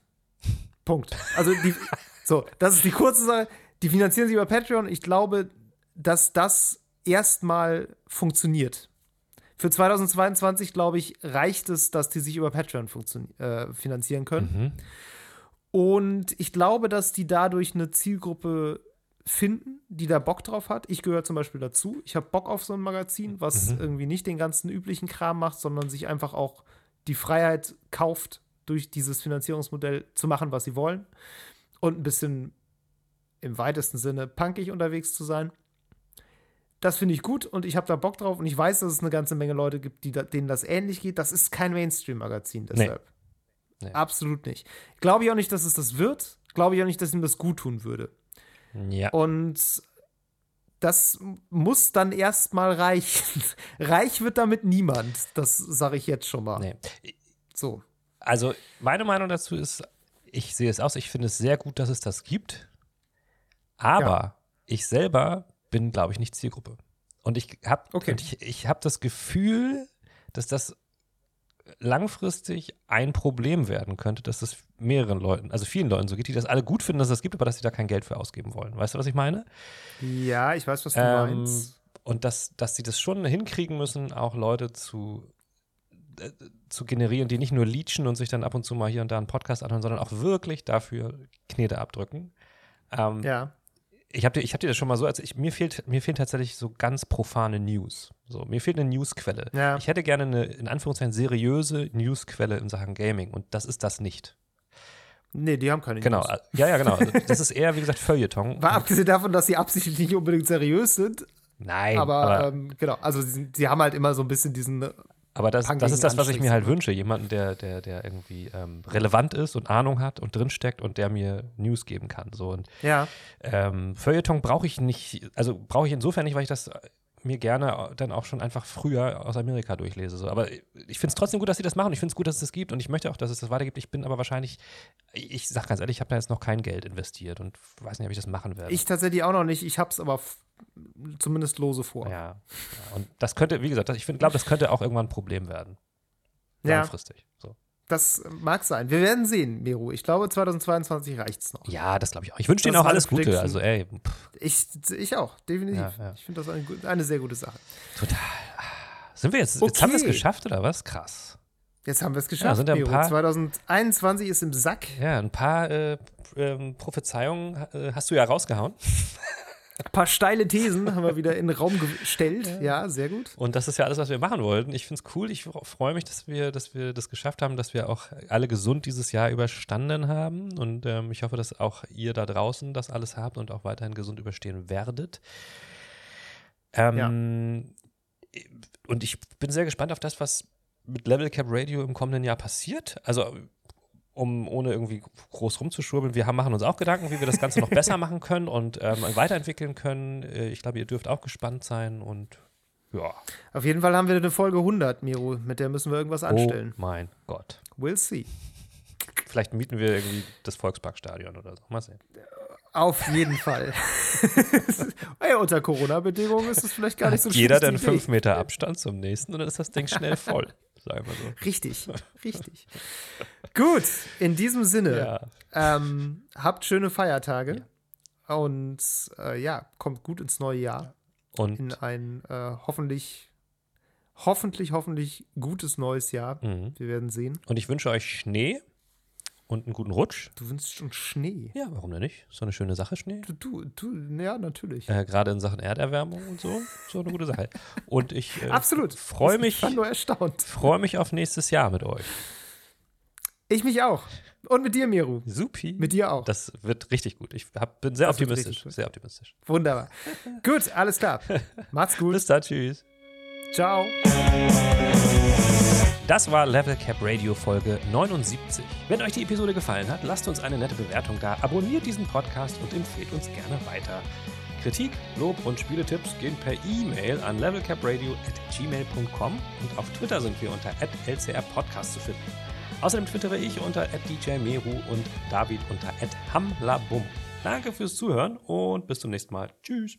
Punkt. Also die, so, das ist die kurze Sache. Die finanzieren sich über Patreon. Ich glaube, dass das erstmal funktioniert. Für 2022, glaube ich, reicht es, dass die sich über Patreon äh, finanzieren können. mhm. Und ich glaube, dass die dadurch eine Zielgruppe finden, die da Bock drauf hat. Ich gehöre zum Beispiel dazu. Ich habe Bock auf so ein Magazin, was Mhm. irgendwie nicht den ganzen üblichen Kram macht, sondern sich einfach auch die Freiheit kauft, durch dieses Finanzierungsmodell zu machen, was sie wollen. Und ein bisschen im weitesten Sinne punkig unterwegs zu sein. Das finde ich gut und ich habe da Bock drauf und ich weiß, dass es eine ganze Menge Leute gibt, die da, denen das ähnlich geht. Das ist kein Mainstream-Magazin, deshalb. Nee. Absolut nicht. Glaube ich auch nicht, dass es das wird. Glaube ich auch nicht, dass ihm das gut tun würde. Ja. Und das muss dann erstmal reichen. Reich wird damit niemand. Das sage ich jetzt schon mal. Nee. So. Also, meine Meinung dazu ist, ich sehe es aus, ich finde es sehr gut, dass es das gibt. Aber Ja. ich selber bin, glaube ich, nicht Zielgruppe. Und ich habe Okay. ich, ich hab das Gefühl, dass das langfristig ein Problem werden könnte, dass das mehreren Leuten, also vielen Leuten so geht, die das alle gut finden, dass es das gibt, aber dass sie da kein Geld für ausgeben wollen. Weißt du, was ich meine? Ja, ich weiß, was du Ähm, meinst. und dass, dass sie das schon hinkriegen müssen, auch Leute zu, äh, zu generieren, die nicht nur leechen und sich dann ab und zu mal hier und da einen Podcast anhören, sondern auch wirklich dafür Knete abdrücken. Ähm, Ja. Ich habe dir, ich hab dir das schon mal so, als ich, mir, fehlt, mir fehlen tatsächlich so ganz profane News. So, mir fehlt eine Newsquelle. Ja. Ich hätte gerne eine, in Anführungszeichen, seriöse Newsquelle in Sachen Gaming und das ist das nicht. Nee, die haben keine Genau, News. äh, ja, ja, genau. Das ist eher, wie gesagt, Feuilleton. War abgesehen davon, dass sie absichtlich nicht unbedingt seriös sind, Nein, aber, aber, ähm, genau, also sie, sie haben halt immer so ein bisschen diesen Aber das, das ist das, was ich mir halt wünsche. Jemanden, der, der, der irgendwie ähm, relevant ist und Ahnung hat und drinsteckt und der mir News geben kann. So. Und Ja, ähm, Feuilleton brauche ich nicht, also brauche ich insofern nicht, weil ich das mir gerne dann auch schon einfach früher aus Amerika durchlese. So. Aber ich finde es trotzdem gut, dass sie das machen. Ich finde es gut, dass es das gibt und ich möchte auch, dass es das weitergibt. Ich bin aber wahrscheinlich, ich sage ganz ehrlich, ich habe da jetzt noch kein Geld investiert und weiß nicht, ob ich das machen werde. Ich tatsächlich auch noch nicht. Ich habe es aber zumindest lose vor. Ja, ja, und das könnte, wie gesagt, ich glaube, das könnte auch irgendwann ein Problem werden. Langfristig. Ja. So. Das mag sein. Wir werden sehen, Meru. Ich glaube, 2022 reicht es noch. Ja, das glaube ich auch. Ich wünsche Ihnen auch alles Gute. Also, ey. Ich, ich auch, definitiv. Ja, ja. Ich finde das eine, eine, sehr gute Sache. Total. Sind wir jetzt, okay. jetzt haben wir es geschafft, oder was? Krass. Jetzt haben wir es geschafft. Ja, sind ein paar, 2021 ist im Sack. Ja, ein paar äh, äh, Prophezeiungen hast du ja rausgehauen. Ein paar steile Thesen haben wir wieder in den Raum gestellt. Ja. ja. sehr gut. Und das ist ja alles, was wir machen wollten. Ich finde es cool. Ich freue mich, dass wir, dass wir das geschafft haben, dass wir auch alle gesund dieses Jahr überstanden haben. Und ähm, ich hoffe, dass auch ihr da draußen das alles habt und auch weiterhin gesund überstehen werdet. Ähm, ja. Und ich bin sehr gespannt auf das, was mit Level Cap Radio im kommenden Jahr passiert. Also um ohne irgendwie groß rumzuschwurbeln. Wir haben, machen uns auch Gedanken, wie wir das Ganze noch besser machen können und ähm, weiterentwickeln können. Äh, ich glaube, ihr dürft auch gespannt sein und ja. Auf jeden Fall haben wir eine Folge 100, Miro. Mit der müssen wir irgendwas oh anstellen. Oh mein Gott. We'll see. Vielleicht mieten wir irgendwie das Volksparkstadion oder so. Mal sehen. Auf jeden Fall. hey, unter Corona-Bedingungen ist es vielleicht gar nicht so schlecht. Jeder dann fünf Meter Abstand zum nächsten und dann ist das Ding schnell voll. Sagen wir so. Richtig, richtig. Gut, in diesem Sinne, ja. ähm, habt schöne Feiertage ja. und äh, ja, kommt gut ins neue Jahr. Und in ein äh, hoffentlich, hoffentlich, hoffentlich gutes neues Jahr. Mhm. Wir werden sehen. Und ich wünsche euch Schnee und einen guten Rutsch. Du wünschst schon Schnee. Ja, warum denn nicht? So eine schöne Sache, Schnee. Du, du, du ja, natürlich. Äh, Gerade in Sachen Erderwärmung und so. So eine gute Sache. Und ich äh, Absolut. freue mich. Ich war nur erstaunt. Freue mich auf nächstes Jahr mit euch. Ich mich auch. Und mit dir, Miru. Supi. Mit dir auch. Das wird richtig gut. Ich hab, bin sehr das optimistisch. Sehr optimistisch. Wunderbar. gut, alles klar. Macht's gut. Bis dann. Tschüss. Ciao. Das war Level Cap Radio Folge 79. Wenn euch die Episode gefallen hat, lasst uns eine nette Bewertung da, abonniert diesen Podcast und empfehlt uns gerne weiter. Kritik, Lob und Spieletipps gehen per E-Mail an levelcapradio.gmail.com und auf Twitter sind wir unter lcrpodcast zu finden. Außerdem twittere ich unter djmeru und David unter hamlabum. Danke fürs Zuhören und bis zum nächsten Mal. Tschüss.